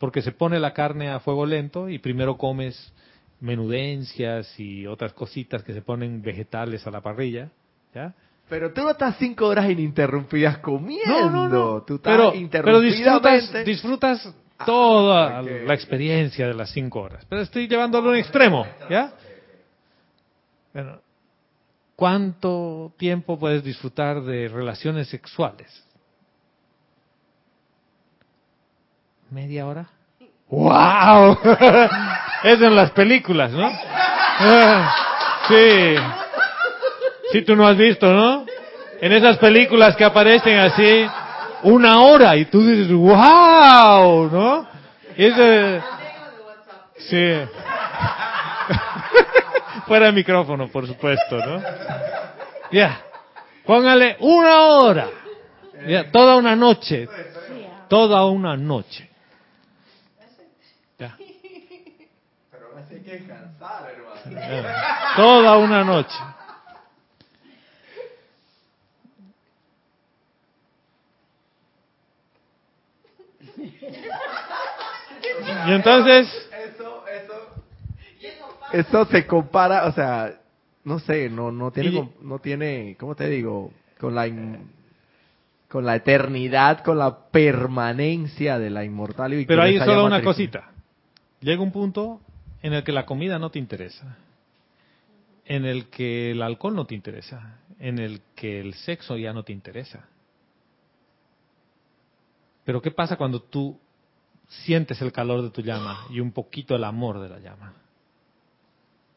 Porque se pone la carne a fuego lento y primero comes menudencias y otras cositas que se ponen vegetales a la parrilla, ¿ya? Pero tú no estás cinco horas ininterrumpidas comiendo. No, no, no. Tú estás Pero, pero disfrutas, disfrutas toda Ah, ok. la experiencia de las cinco horas. Pero estoy llevándolo a un extremo, ¿ya? Bueno, ¿cuánto tiempo puedes disfrutar de relaciones sexuales? ¿Media hora? ¡Wow! es en las películas, ¿no? Sí. Sí, tú no has visto, ¿no? En esas películas que aparecen así, una hora, y tú dices, wow, ¿no? Y ese- Sí. Fuera de micrófono, por supuesto, ¿no? Ya. Póngale una hora. Toda una noche. Toda una noche. Ya. Ya. Toda una noche. Y entonces, Eso se compara, o sea, no sé, no no tiene Y- no tiene, ¿cómo te digo? Con la in- con la eternidad, con la permanencia de la inmortal y pero victoriosa solo una cosita. Llega un punto en el que la comida no te interesa, en el que el alcohol no te interesa, en el que el sexo ya no te interesa. Pero ¿qué pasa cuando tú sientes el calor de tu llama y un poquito el amor de la llama?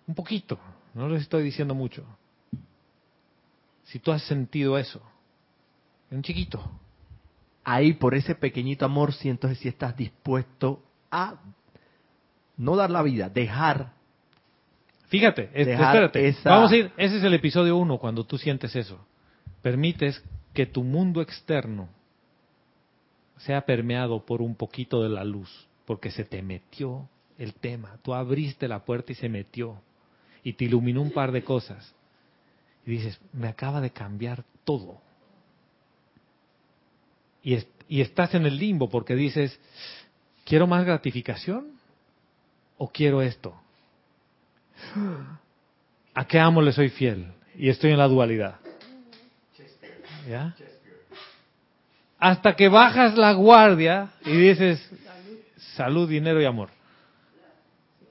Un poquito, no les estoy diciendo mucho. Si tú has sentido eso, un chiquito, Ahí por ese pequeñito amor siento que si estás dispuesto a no dar la vida, dejar Fíjate, Dejar espérate. esa- Vamos a ir, ese es el episodio uno, cuando tú sientes eso. Permites que tu mundo externo sea permeado por un poquito de la luz, porque se te metió el tema. Tú abriste la puerta y se metió, y te iluminó un par de cosas. Y dices, me acaba de cambiar todo. Y, es- y estás en el limbo porque dices, ¿quiero más gratificación o quiero esto? ¿A qué amo le soy fiel? y estoy en la dualidad. Hasta que bajas la guardia y dices salud, dinero y amor.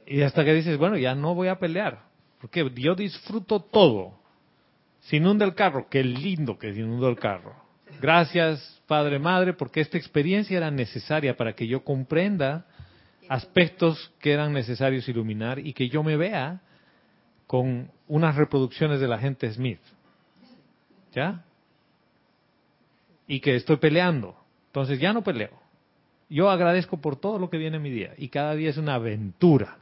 Y hasta que dices, bueno, ya no voy a pelear, porque yo disfruto todo. Se inunda el carro, qué lindo que se inundó el carro. Gracias, Padre, Madre, porque esta experiencia era necesaria para que yo comprenda aspectos que eran necesarios iluminar y que yo me vea con unas reproducciones de la gente Smith. ¿Ya? Y que estoy peleando. Entonces ya no peleo. Yo agradezco por todo lo que viene en mi día y cada día es una aventura.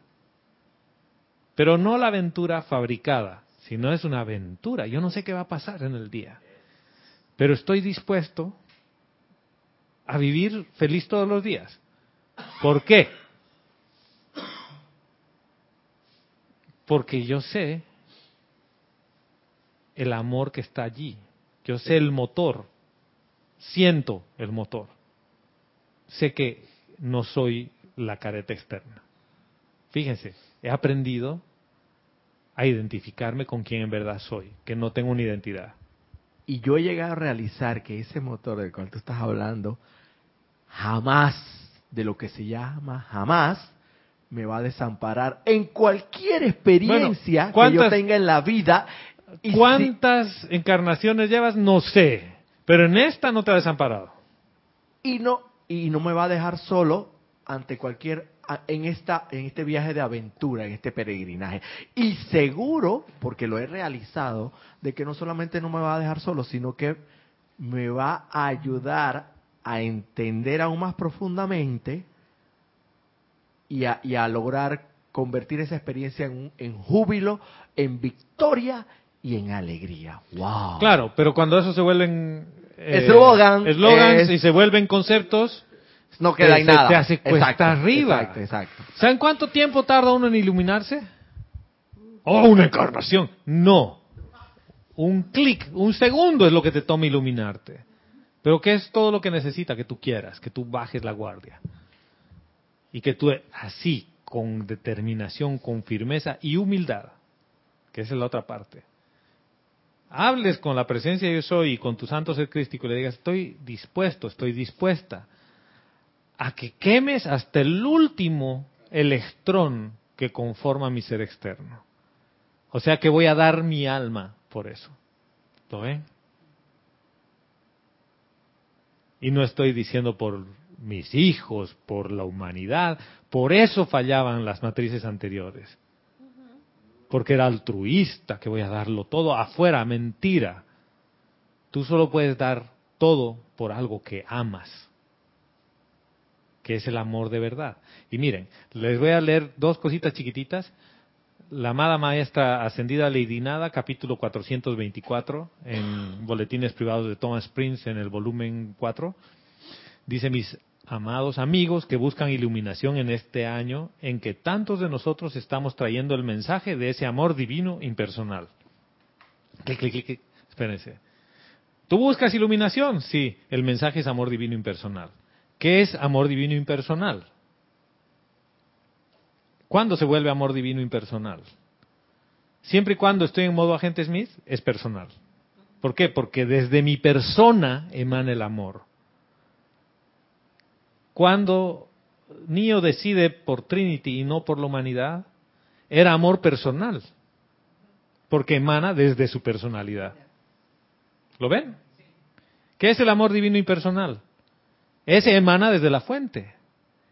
Pero no la aventura fabricada, sino es una aventura. Yo no sé qué va a pasar en el día. Pero estoy dispuesto a vivir feliz todos los días. ¿Por qué? Porque yo sé el amor que está allí. Yo sé el motor. Siento el motor. Sé que no soy la careta externa. Fíjense, he aprendido a identificarme con quien en verdad soy, que no tengo una identidad. Y yo he llegado a realizar que ese motor del cual tú estás hablando, jamás, de lo que se llama jamás, me va a desamparar en cualquier experiencia que ¿cuántas- yo tenga en la vida. Y si- ¿Cuántas encarnaciones llevas? No sé. Pero en esta no te ha desamparado. y no y no me va a dejar solo ante cualquier en esta en este viaje de aventura en este peregrinaje y seguro porque lo he realizado de que no solamente no me va a dejar solo sino que me va a ayudar a entender aún más profundamente y a, y a lograr convertir esa experiencia en, un- en júbilo en victoria y en alegría wow Claro, pero cuando eso se vuelven eh, Eslogan, eslogans es- y se vuelven conceptos, no queda se nada te hace cuesta Exacto, arriba. exacto exacto ¿saben cuánto tiempo tarda uno en iluminarse? Oh, una encarnación. No. Un clic, un segundo es lo que te toma iluminarte. Pero ¿qué es todo lo que necesita que tú quieras? Que tú bajes la guardia. Y que tú así, con determinación, con firmeza y humildad, que esa es la otra parte, hables con la presencia de yo soy y con tu santo ser crístico y le digas, estoy dispuesto, estoy dispuesta a que quemes hasta el último electrón que conforma mi ser externo. O sea que voy a dar mi alma por eso. ¿Lo ven? Y no estoy diciendo por mis hijos, por la humanidad. Por eso fallaban las matrices anteriores. Porque era altruista, que voy a darlo todo afuera, mentira. Tú solo puedes dar todo por algo que amas, que es el amor de verdad. Y miren, les voy a leer dos cositas chiquititas. La amada maestra ascendida Lady Nada, capítulo 424, en Boletines Privados de Thomas Prince, en el volumen 4, dice, mis amados amigos que buscan iluminación en este año en que tantos de nosotros estamos trayendo el mensaje de ese amor divino impersonal. ¿Tú buscas iluminación? Sí, el mensaje es amor divino impersonal. ¿Qué es amor divino impersonal? ¿Cuándo se vuelve amor divino impersonal? Siempre y cuando estoy en modo agente Smith, es personal. ¿Por qué? Porque desde mi persona emana el amor. Cuando Neo decide por Trinity y no por la humanidad, era amor personal. Porque emana desde su personalidad. ¿Lo ven? ¿Qué es el amor divino impersonal? Ese emana desde la fuente,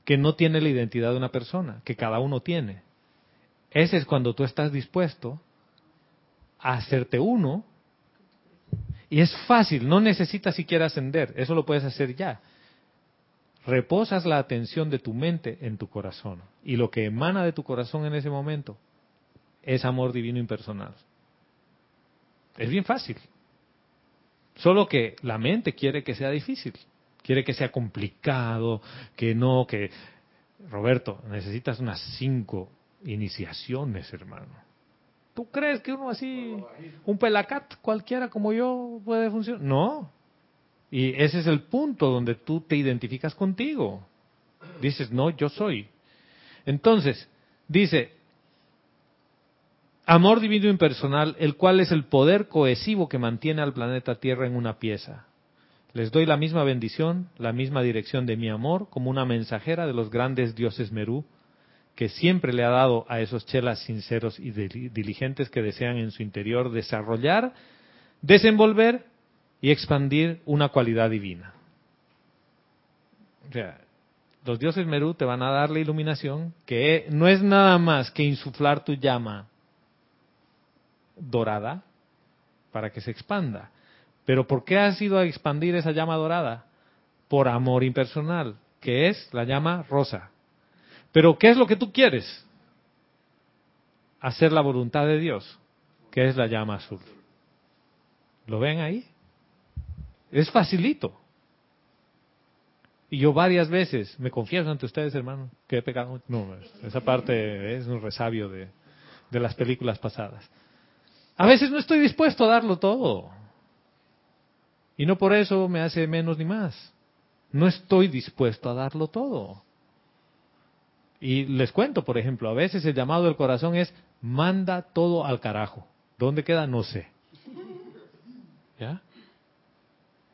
que no tiene la identidad de una persona, que cada uno tiene. Ese es cuando tú estás dispuesto a hacerte uno. Y es fácil, no necesitas siquiera ascender, eso lo puedes hacer ya. Reposas la atención de tu mente en tu corazón. Y lo que emana de tu corazón en ese momento es amor divino impersonal. Es bien fácil. Solo que la mente quiere que sea difícil, quiere que sea complicado, que no, que... Roberto, necesitas unas cinco iniciaciones, hermano. ¿Tú crees que uno así, un pelacat cualquiera como yo puede funcionar? No. Y ese es el punto donde tú te identificas contigo. Dices, no, yo soy. Entonces, dice, Amor divino impersonal, el cual es el poder cohesivo que mantiene al planeta Tierra en una pieza. Les doy la misma bendición, la misma dirección de mi amor, como una mensajera de los grandes dioses Merú, que siempre le ha dado a esos chelas sinceros y dili- diligentes que desean en su interior desarrollar, desenvolver y expandir una cualidad divina. O sea, los dioses Merú te van a dar la iluminación, que no es nada más que insuflar tu llama dorada para que se expanda. Pero ¿por qué has ido a expandir esa llama dorada? Por amor impersonal, que es la llama rosa. Pero ¿qué es lo que tú quieres? Hacer la voluntad de Dios, que es la llama azul. ¿Lo ven ahí? Es facilito. Y yo varias veces me confieso ante ustedes, hermano, que he pecado. No, esa parte es un resabio de, de las películas pasadas. A veces no estoy dispuesto a darlo todo. Y no por eso me hace menos ni más. No estoy dispuesto a darlo todo. Y les cuento, por ejemplo, a veces el llamado del corazón es manda todo al carajo. ¿Dónde queda? No sé. ¿Ya?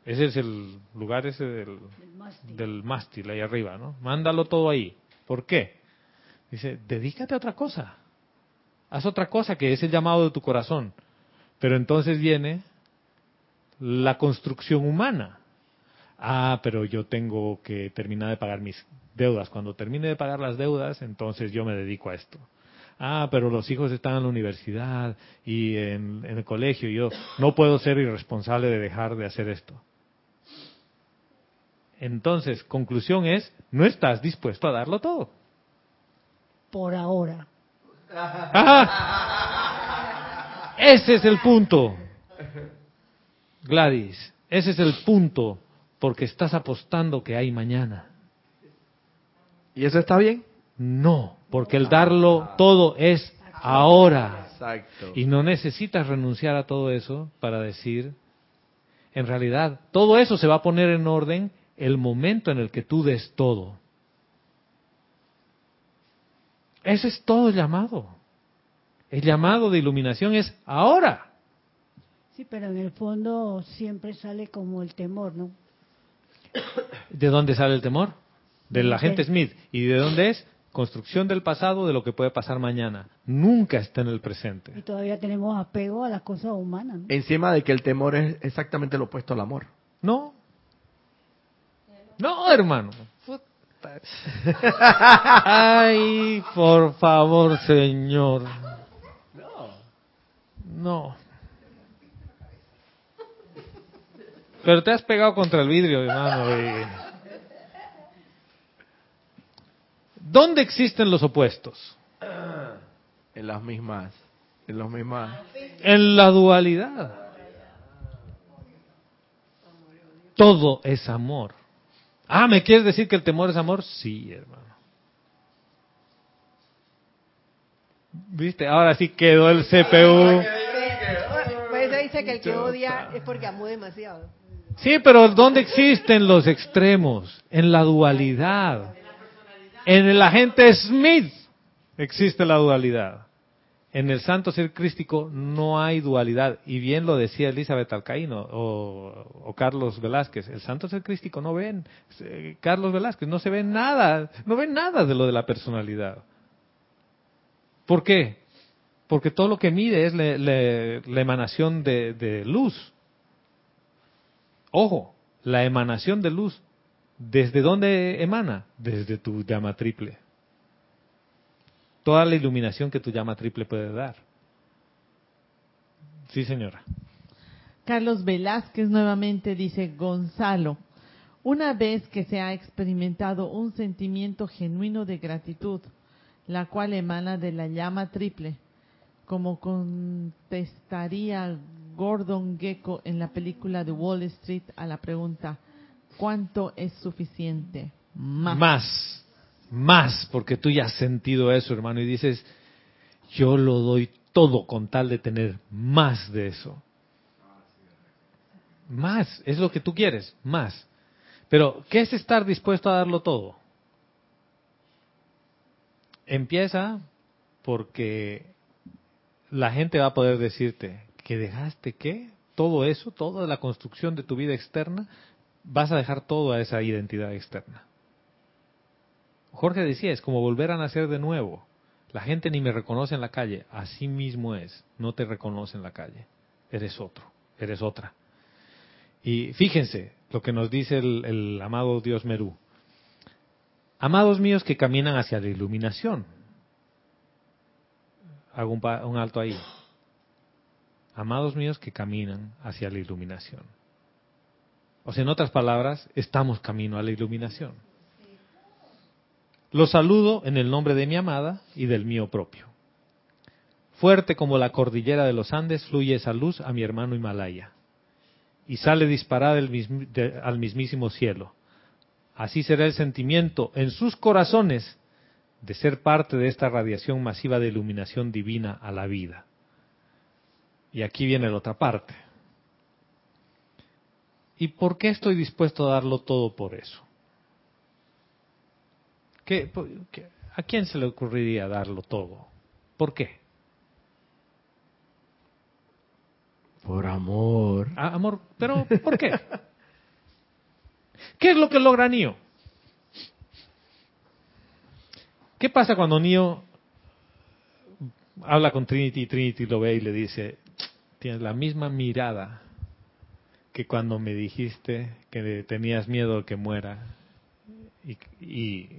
Ese es el lugar ese del, del mástil ahí arriba, ¿no? Mándalo todo ahí. ¿Por qué? Dice, dedícate a otra cosa. Haz otra cosa que es el llamado de tu corazón. Pero entonces viene la construcción humana. Ah, pero yo tengo que terminar de pagar mis deudas. Cuando termine de pagar las deudas, entonces yo me dedico a esto. Ah, pero los hijos están en la universidad y en, en el colegio. Yo no puedo ser irresponsable de dejar de hacer esto. Entonces, conclusión es, no estás dispuesto a darlo todo. Por ahora. ¡Ah! Ese es el punto. Gladys, ese es el punto porque estás apostando que hay mañana. ¿Y eso está bien? No, porque el darlo todo es ahora. Exacto. Y no necesitas renunciar a todo eso para decir, en realidad, todo eso se va a poner en orden el momento en el que tú des todo. Ese es todo el llamado. El llamado de iluminación es ahora. Sí, pero en el fondo siempre sale como el temor, ¿no? ¿De dónde sale el temor? Del agente Smith. ¿Y de dónde es? Construcción del pasado de lo que puede pasar mañana. Nunca está en el Y presente. todavía tenemos apego a las cosas humanas, ¿no? Encima de que el temor es exactamente lo opuesto al amor. No. No, hermano. Ay, por favor, Señor. No. Pero te has pegado contra el vidrio, hermano. y- ¿Dónde existen los opuestos? En las mismas. En los mismas. En la dualidad. Todo es amor. Ah, ¿me quieres decir que el temor es amor? Sí, hermano. ¿Viste? Ahora sí quedó el CPU. Pues se dice que el que odia es porque amó demasiado. Sí, pero ¿dónde existen los extremos? En la dualidad. En el agente Smith existe la dualidad. En el santo ser crístico no hay dualidad. Y bien lo decía Elizabeth Alcaíno o, Carlos Velázquez. El santo ser crístico no ven, eh, Carlos Velázquez, no se ve nada, no ven nada de lo de la personalidad. ¿Por qué? Porque todo lo que mide es le- le- la emanación de, de luz. Ojo, la emanación de luz, ¿desde dónde emana? Desde tu llama triple. Toda la iluminación que tu llama triple puede dar. Sí, señora. Carlos Velázquez nuevamente dice, Gonzalo, una vez que se ha experimentado un sentimiento genuino de gratitud, la cual emana de la llama triple, como contestaría Gordon Gecko en la película de Wall Street a la pregunta, ¿cuánto es suficiente? Más. Más, más, porque tú ya has sentido eso, hermano, y dices, yo lo doy todo con tal de tener más de eso. Más, es lo que tú quieres, más. Pero, ¿qué es estar dispuesto a darlo todo? Empieza porque la gente va a poder decirte que dejaste qué, todo eso, toda la construcción de tu vida externa, vas a dejar todo a esa identidad externa. Jorge decía, es como volver a nacer de nuevo. La gente ni me reconoce en la calle, así mismo es, no te reconoce en la calle, eres otro, eres otra. Y fíjense lo que nos dice el, amado Dios Merú. Amados míos que caminan hacia la iluminación. Hago un alto ahí. Amados míos que caminan hacia la iluminación. O sea, en otras palabras, estamos camino a la iluminación. Los saludo en el nombre de mi amada y del mío propio. Fuerte como la cordillera de los Andes fluye esa luz a mi hermano Himalaya y sale disparada al mismísimo cielo. Así será el sentimiento en sus corazones de ser parte de esta radiación masiva de iluminación divina a la vida. Y aquí viene la otra parte. ¿Y por qué estoy dispuesto a darlo todo por eso? ¿Qué- ¿A quién se le ocurriría darlo todo? ¿Por qué? Por amor. Ah, amor, pero ¿por qué? ¿Qué es lo que logra Neo? ¿Qué pasa cuando Neo habla con Trinity y Trinity lo ve y le dice, tienes la misma mirada que cuando me dijiste que tenías miedo de que muera y, y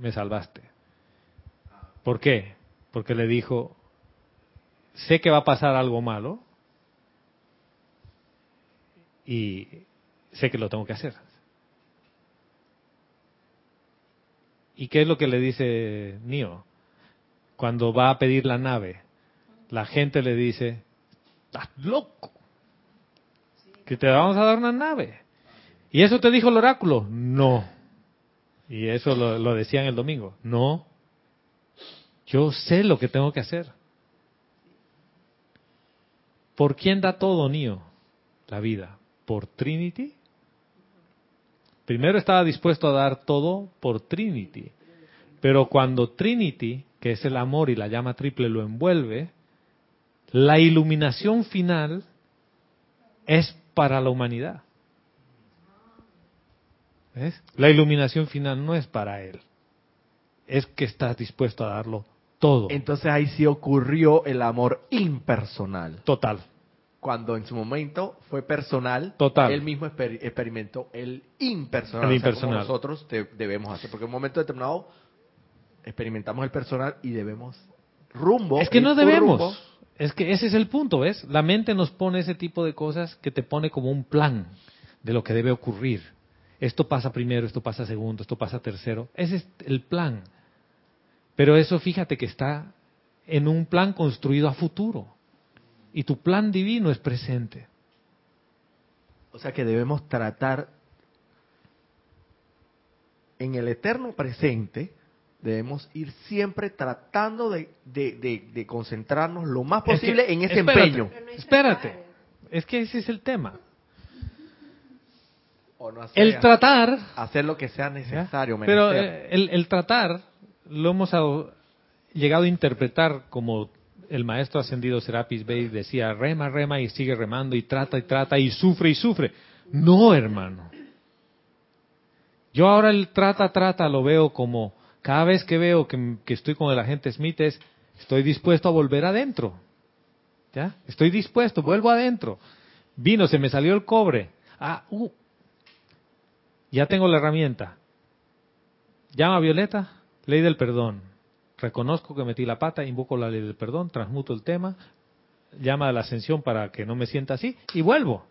me salvaste? ¿Por qué? Porque le dijo, sé que va a pasar algo malo, y sé que lo tengo que hacer. ¿Y qué es lo que le dice Neo? Cuando va a pedir la nave, la gente le dice, estás loco, que te vamos a dar una nave. ¿Y eso te dijo el oráculo? No. Y eso lo, lo decían el domingo. No. Yo sé lo que tengo que hacer. ¿Por quién da todo, Neo? La vida por Trinity? Primero estaba dispuesto a dar todo por Trinity, pero cuando Trinity, que es el amor y la llama triple, lo envuelve, la iluminación final es para la humanidad. ¿Ves? La iluminación final no es para él, es que estás dispuesto a darlo todo, Entonces ahí sí ocurrió el amor impersonal. total. Cuando en su momento fue personal, Total. él mismo exper- experimentó el impersonal. El o sea, impersonal. como nosotros debemos hacer. Porque en un momento determinado experimentamos el personal y debemos rumbo. Es que no debemos. rumbo. Es que ese es el punto, ¿ves? La mente nos pone ese tipo de cosas que te pone como un plan de lo que debe ocurrir. Esto pasa primero, esto pasa segundo, esto pasa tercero. Ese es el plan. Pero eso fíjate que está en un plan construido a futuro. Y tu plan divino es presente. O sea que debemos tratar en el eterno presente, debemos ir siempre tratando de, de- de- de concentrarnos lo más Es que- posible en ese espérate, empeño. Espérate. Es que ese es el tema. O no hacer, El tratar hacer lo que sea necesario. Pero eh, el, el tratar lo hemos llegado a interpretar como el maestro ascendido Serapis Bey decía, rema, rema y sigue remando y trata y trata y sufre y sufre. No, hermano. Yo ahora el trata, trata lo veo como, cada vez que veo que, que estoy con el agente Smith es, estoy dispuesto a volver adentro. ¿Ya? Estoy dispuesto, vuelvo adentro. Vino, se me salió el cobre. Ah, uh, ya tengo la herramienta. Llama a Violeta, ley del perdón. Reconozco que metí la pata, invoco la ley del perdón, transmuto el tema, llama a la ascensión para que no me sienta así y vuelvo.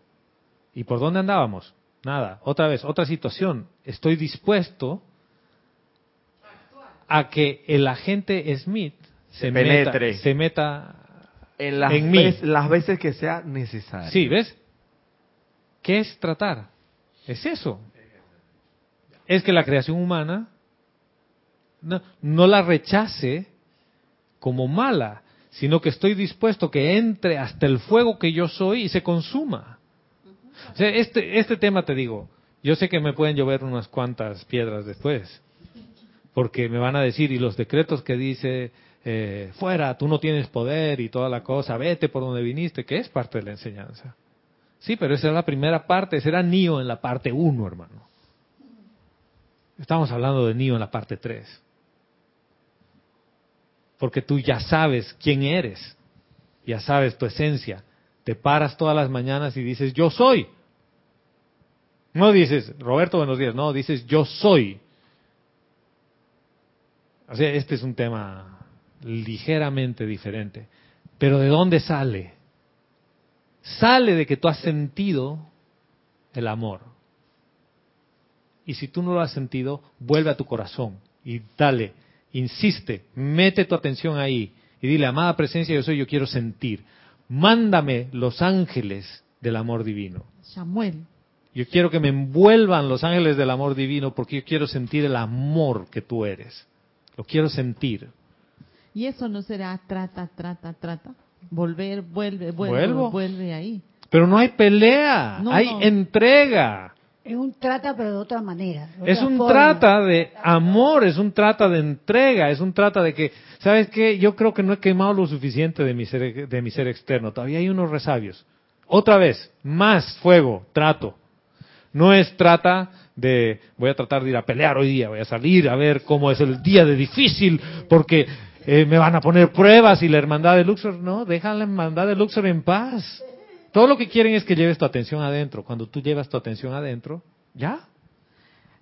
¿Y por dónde andábamos? Nada. Otra vez, otra situación. Estoy dispuesto a que el agente Smith se Penetre. meta, se meta en las, en mí. vez- las veces que sea necesario. Sí, ¿ves? ¿Qué es tratar? Es eso. Es que la creación humana no, no la rechace como mala, sino que estoy dispuesto que entre hasta el fuego que yo soy y se consuma. O sea, este, este tema te digo, yo sé que me pueden llover unas cuantas piedras después, porque me van a decir, y los decretos que dice eh, fuera, tú no tienes poder y toda la cosa, vete por donde viniste, que es parte de la enseñanza. Sí, pero esa era la primera parte, ese era Nio en la parte 1, hermano. Estamos hablando de Nio en la parte 3. Porque tú ya sabes quién eres, ya sabes tu esencia. Te paras todas las mañanas y dices, yo soy. No dices, Roberto, buenos días, no, dices, yo soy. O sea, este es un tema ligeramente diferente. Pero ¿de dónde sale? Sale de que tú has sentido el amor. Y si tú no lo has sentido, vuelve a tu corazón y dale, insiste, mete tu atención ahí y dile, amada presencia, yo soy, yo quiero sentir. Mándame los ángeles del amor divino. Samuel. Yo quiero que me envuelvan los ángeles del amor divino porque yo quiero sentir el amor que tú eres. Lo quiero sentir. Y eso no será trata, trata, trata. Volver, vuelve, vuelve, Vuelvo. vuelve ahí. Pero no hay pelea, No, hay no. entrega. Es un trata, pero de otra manera. de Es otra un forma. trata de amor, es un trata de entrega, es un trata de que, ¿sabes qué? Yo creo que no he quemado lo suficiente de mi ser, de mi ser externo. Todavía hay unos resabios. Otra vez, más fuego, trato. No es trata de, voy a tratar de ir a pelear hoy día, voy a salir a ver cómo es el día de difícil, porque eh, me van a poner pruebas y la hermandad de Luxor. No, deja la hermandad de Luxor en paz. Todo lo que quieren es que lleves tu atención adentro. Cuando tú llevas tu atención adentro, ya,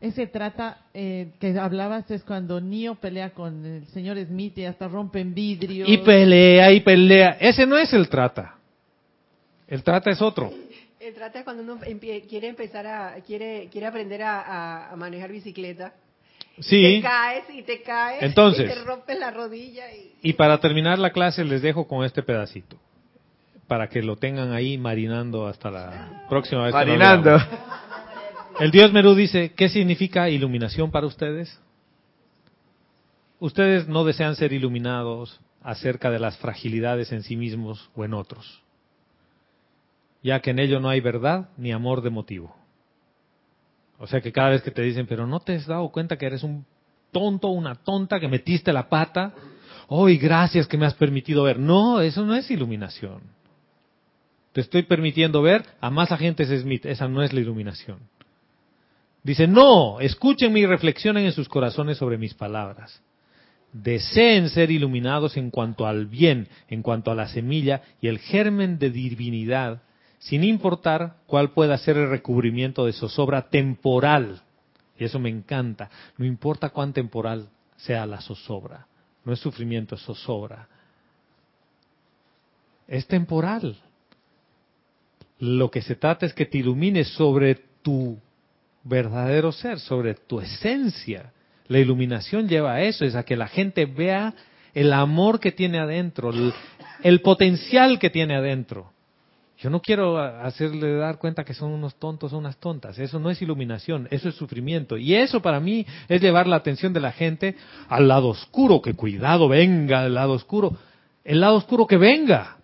Ese trata eh, que hablabas es cuando Neo pelea con el señor Smith y hasta rompen vidrio. Y pelea y pelea. Ese no es el trata. El trata es otro. El trata es cuando uno empie- quiere empezar a, quiere, quiere aprender a, a- a manejar bicicleta. Sí. Te caes y te caes. Entonces. Y te rompes la rodilla. Y... Y para terminar la clase les dejo con este pedacito. Para que lo tengan ahí marinando hasta la próxima vez. Marinando. El Dios Merú dice, ¿qué significa iluminación para ustedes? Ustedes no desean ser iluminados acerca de las fragilidades en sí mismos o en otros, ya que en ello no hay verdad ni amor de motivo. O sea que cada vez que te dicen, pero no te has dado cuenta que eres un tonto, una tonta, que metiste la pata, hoy gracias que me has permitido ver. No, eso no es iluminación. Te estoy permitiendo ver a más agentes Smith, esa no es la iluminación. Dice, no, escuchen y reflexionen en sus corazones sobre mis palabras. Deseen ser iluminados en cuanto al bien, en cuanto a la semilla y el germen de divinidad, sin importar cuál pueda ser el recubrimiento de zozobra temporal. Y eso me encanta. No importa cuán temporal sea la zozobra. No es sufrimiento, es zozobra. Es temporal. Lo que se trata es que te ilumines sobre tu verdadero ser, sobre tu esencia. La iluminación lleva a eso, es a que la gente vea el amor que tiene adentro, el, potencial que tiene adentro. Yo no quiero hacerle dar cuenta que son unos tontos o unas tontas. Eso no es iluminación, eso es sufrimiento. Y eso para mí es llevar la atención de la gente al lado oscuro. Que cuidado, venga el lado oscuro. El lado oscuro que venga.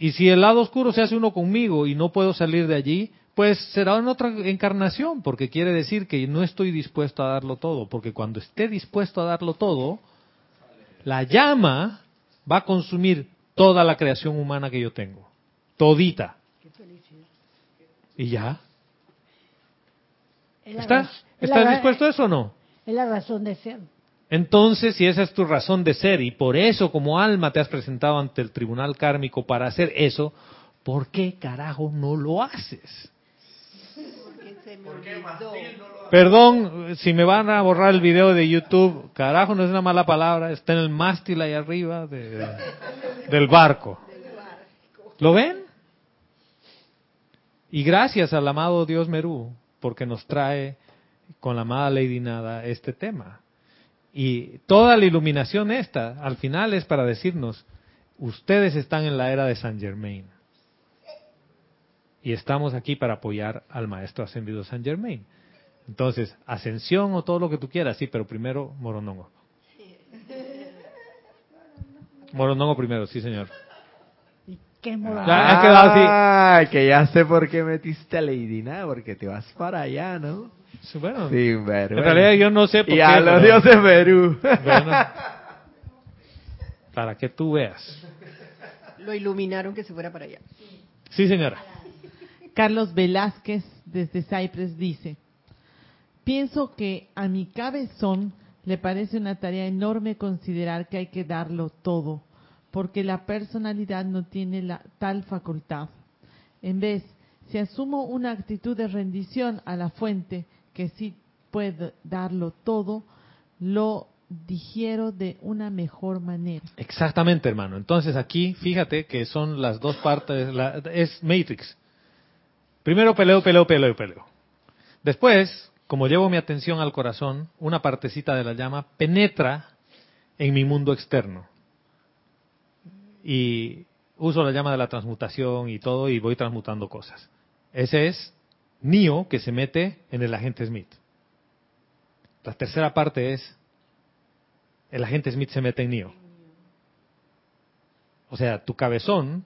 Y si el lado oscuro se hace uno conmigo y no puedo salir de allí, pues será en otra encarnación, porque quiere decir que no estoy dispuesto a darlo todo. Porque cuando esté dispuesto a darlo todo, la llama va a consumir toda la creación humana que yo tengo. Todita. Y ya. ¿Está? raz- es ¿Estás la- dispuesto a eso o no? Es la razón de ser. Entonces, si esa es tu razón de ser y por eso como alma te has presentado ante el tribunal kármico para hacer eso, ¿por qué carajo no lo haces? Perdón si me van a borrar el video de YouTube, carajo no es una mala palabra, está en el mástil ahí arriba de- del barco. ¿Lo ven? Y gracias al amado Dios Merú, porque nos trae con la amada Lady Nada este tema. Y toda la iluminación esta, al final es para decirnos, ustedes están en la era de San Germain. Y estamos aquí para apoyar al Maestro Ascendido San Germain. Entonces, ascensión o todo lo que tú quieras, sí, pero primero Moronongo. Moronongo primero, sí, señor. ¿Qué así. Ah, que ya sé por qué metiste a Lady Nada, porque te vas para allá, ¿no? Sí, Bueno, ver. en realidad yo no sé por Y qué. a los pero- dioses Perú. Bueno, para que tú veas. Lo iluminaron que se fuera para allá. Sí, señora. Carlos Velázquez desde Cypress dice, pienso que a mi cabezón le parece una tarea enorme considerar que hay que darlo todo, porque la personalidad no tiene la, tal facultad. En vez, si asumo una actitud de rendición a la fuente, que sí puedo darlo todo, lo digiero de una mejor manera. Exactamente, hermano. Entonces aquí, fíjate que son las dos partes, la- es Matrix. Primero peleo, peleo, peleo, peleo. Después, como llevo mi atención al corazón, una partecita de la llama penetra en mi mundo externo. Y uso la llama de la transmutación y todo y voy transmutando cosas. Ese es Neo que se mete en el agente Smith. La tercera parte es el agente Smith se mete en Neo. O sea, tu cabezón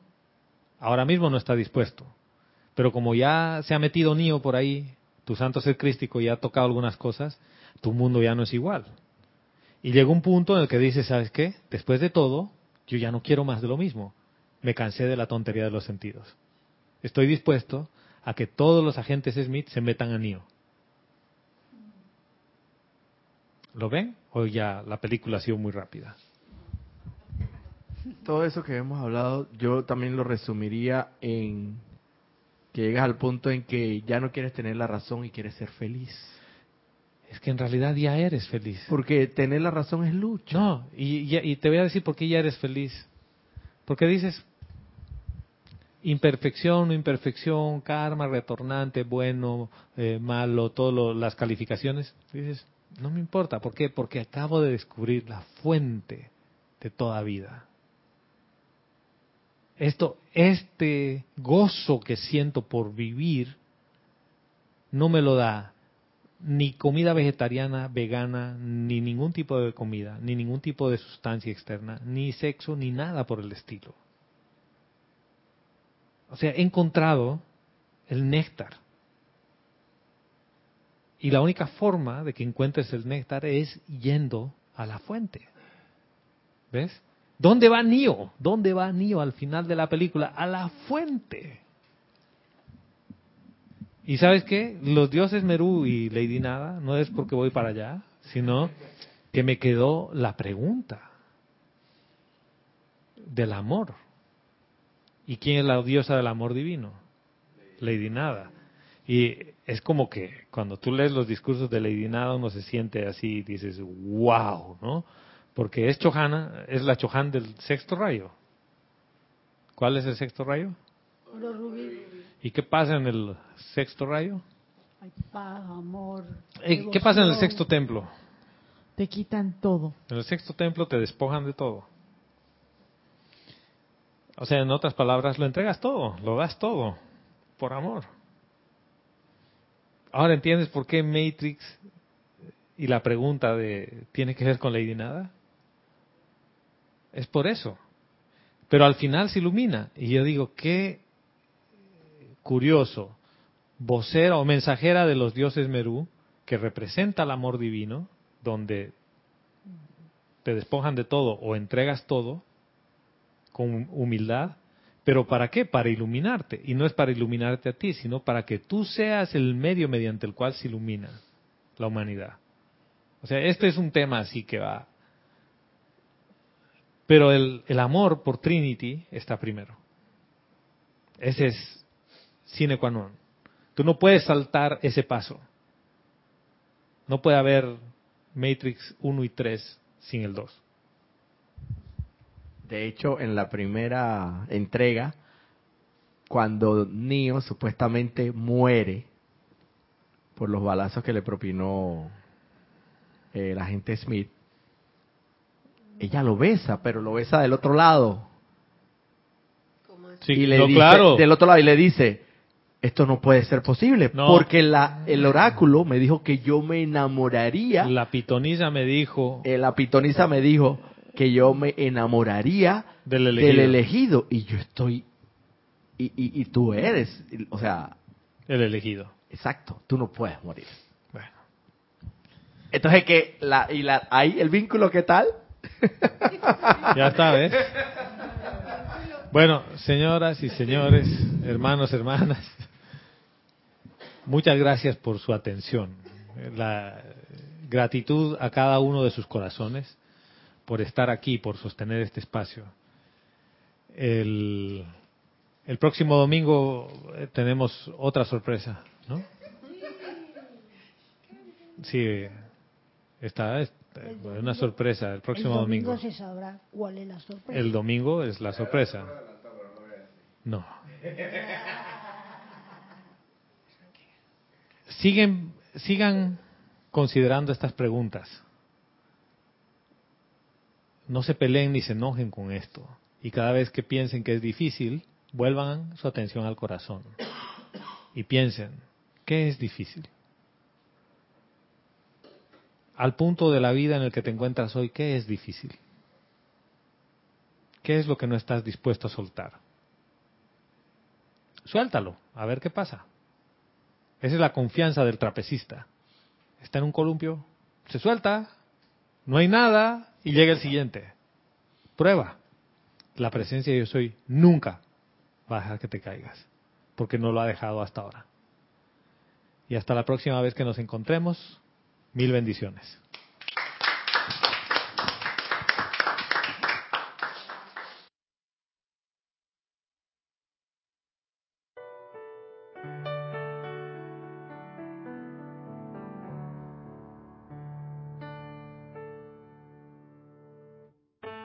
ahora mismo no está dispuesto. Pero como ya se ha metido Neo por ahí, tu santo ser crístico ya ha tocado algunas cosas, tu mundo ya no es igual. Y llega un punto en el que dices, ¿sabes qué? Después de todo, yo ya no quiero más de lo mismo. Me cansé de la tontería de los sentidos. Estoy dispuesto a que todos los agentes Smith se metan a Neo. ¿Lo ven? O ya la película ha sido muy rápida. Todo eso que hemos hablado, yo también lo resumiría en que llegas al punto en que ya no quieres tener la razón y quieres ser feliz. Es que en realidad ya eres feliz. Porque tener la razón es lucha. No, y, y- y te voy a decir por qué ya eres feliz. Porque dices, imperfección, no imperfección, karma, retornante, bueno, eh, malo, todas las calificaciones. Dices, no me importa. ¿Por qué? Porque acabo de descubrir la fuente de toda vida. Esto, este gozo que siento por vivir, no me lo da ni comida vegetariana, vegana, ni ningún tipo de comida, ni ningún tipo de sustancia externa, ni sexo, ni nada por el estilo. O sea, he encontrado el néctar. Y la única forma de que encuentres el néctar es yendo a la fuente. ¿Ves? ¿Dónde va Neo? ¿Dónde va Neo al final de la película? A la fuente. ¿Y sabes qué? Los dioses Merú y Lady Nada, no es porque voy para allá, sino que me quedó la pregunta del amor. ¿Y quién es la diosa del amor divino? Lady Nada. Y es como que cuando tú lees los discursos de Lady Nada uno se siente así y dices, wow, ¿no? Porque es Chohana, es la Chohan del sexto rayo. ¿Cuál es el sexto rayo? Oro rubí, ¿Y qué pasa en el sexto rayo? hay paz, amor. Eh, ¿Qué pasa en el sexto templo? Te quitan todo. En el sexto templo te despojan de todo. O sea, en otras palabras, lo entregas todo, lo das todo, por amor. Ahora entiendes por qué Matrix y la pregunta de ¿tiene que ver con Lady Nada? Es por eso. Pero al final se ilumina. Y yo digo, qué curioso, vocera o mensajera de los dioses Merú, que representa el amor divino, donde te despojan de todo o entregas todo con humildad, pero ¿para qué? Para iluminarte. Y no es para iluminarte a ti, sino para que tú seas el medio mediante el cual se ilumina la humanidad. O sea, este es un tema así que va. Pero el, el amor por Trinity está primero. Ese es sine qua non. Tú no puedes saltar ese paso. No puede haber Matrix 1 y 3 sin el 2. De hecho, en la primera entrega, cuando Neo supuestamente muere por los balazos que le propinó eh, el agente Smith, ella lo besa, pero lo besa del otro lado. Sí, y le no, dice, claro. del otro lado y le dice, esto no puede ser posible, No. porque la, el oráculo me dijo que yo me enamoraría, La pitonisa me dijo eh, la pitonisa me dijo que yo me enamoraría del elegido. del elegido y yo estoy y, y, y tú eres o sea El elegido. exacto tú no puedes morir Bueno, entonces que la y la ahí el vínculo qué tal Ya está, ¿ves? Bueno, señoras y señores, hermanos, hermanas, muchas gracias por su atención. La gratitud a cada uno de sus corazones por estar aquí, por sostener este espacio. El, el próximo domingo eh, tenemos otra sorpresa, ¿no? Sí, está, es una sorpresa el próximo el domingo. domingo se sabrá cuál es la sorpresa. El domingo es la sorpresa. No. Siguen, sigan considerando estas preguntas. No se peleen ni se enojen con esto. Y cada vez que piensen que es difícil, vuelvan su atención al corazón. Y piensen, ¿qué es difícil? Al punto de la vida en el que te encuentras hoy, ¿qué es difícil? ¿Qué es lo que no estás dispuesto a soltar? Suéltalo, a ver qué pasa. Esa es la confianza del trapecista. Está en un columpio, se suelta, no hay nada y llega el siguiente. Prueba. La presencia de yo soy nunca va a dejar que te caigas, porque no lo ha dejado hasta ahora. Y hasta la próxima vez que nos encontremos, mil bendiciones.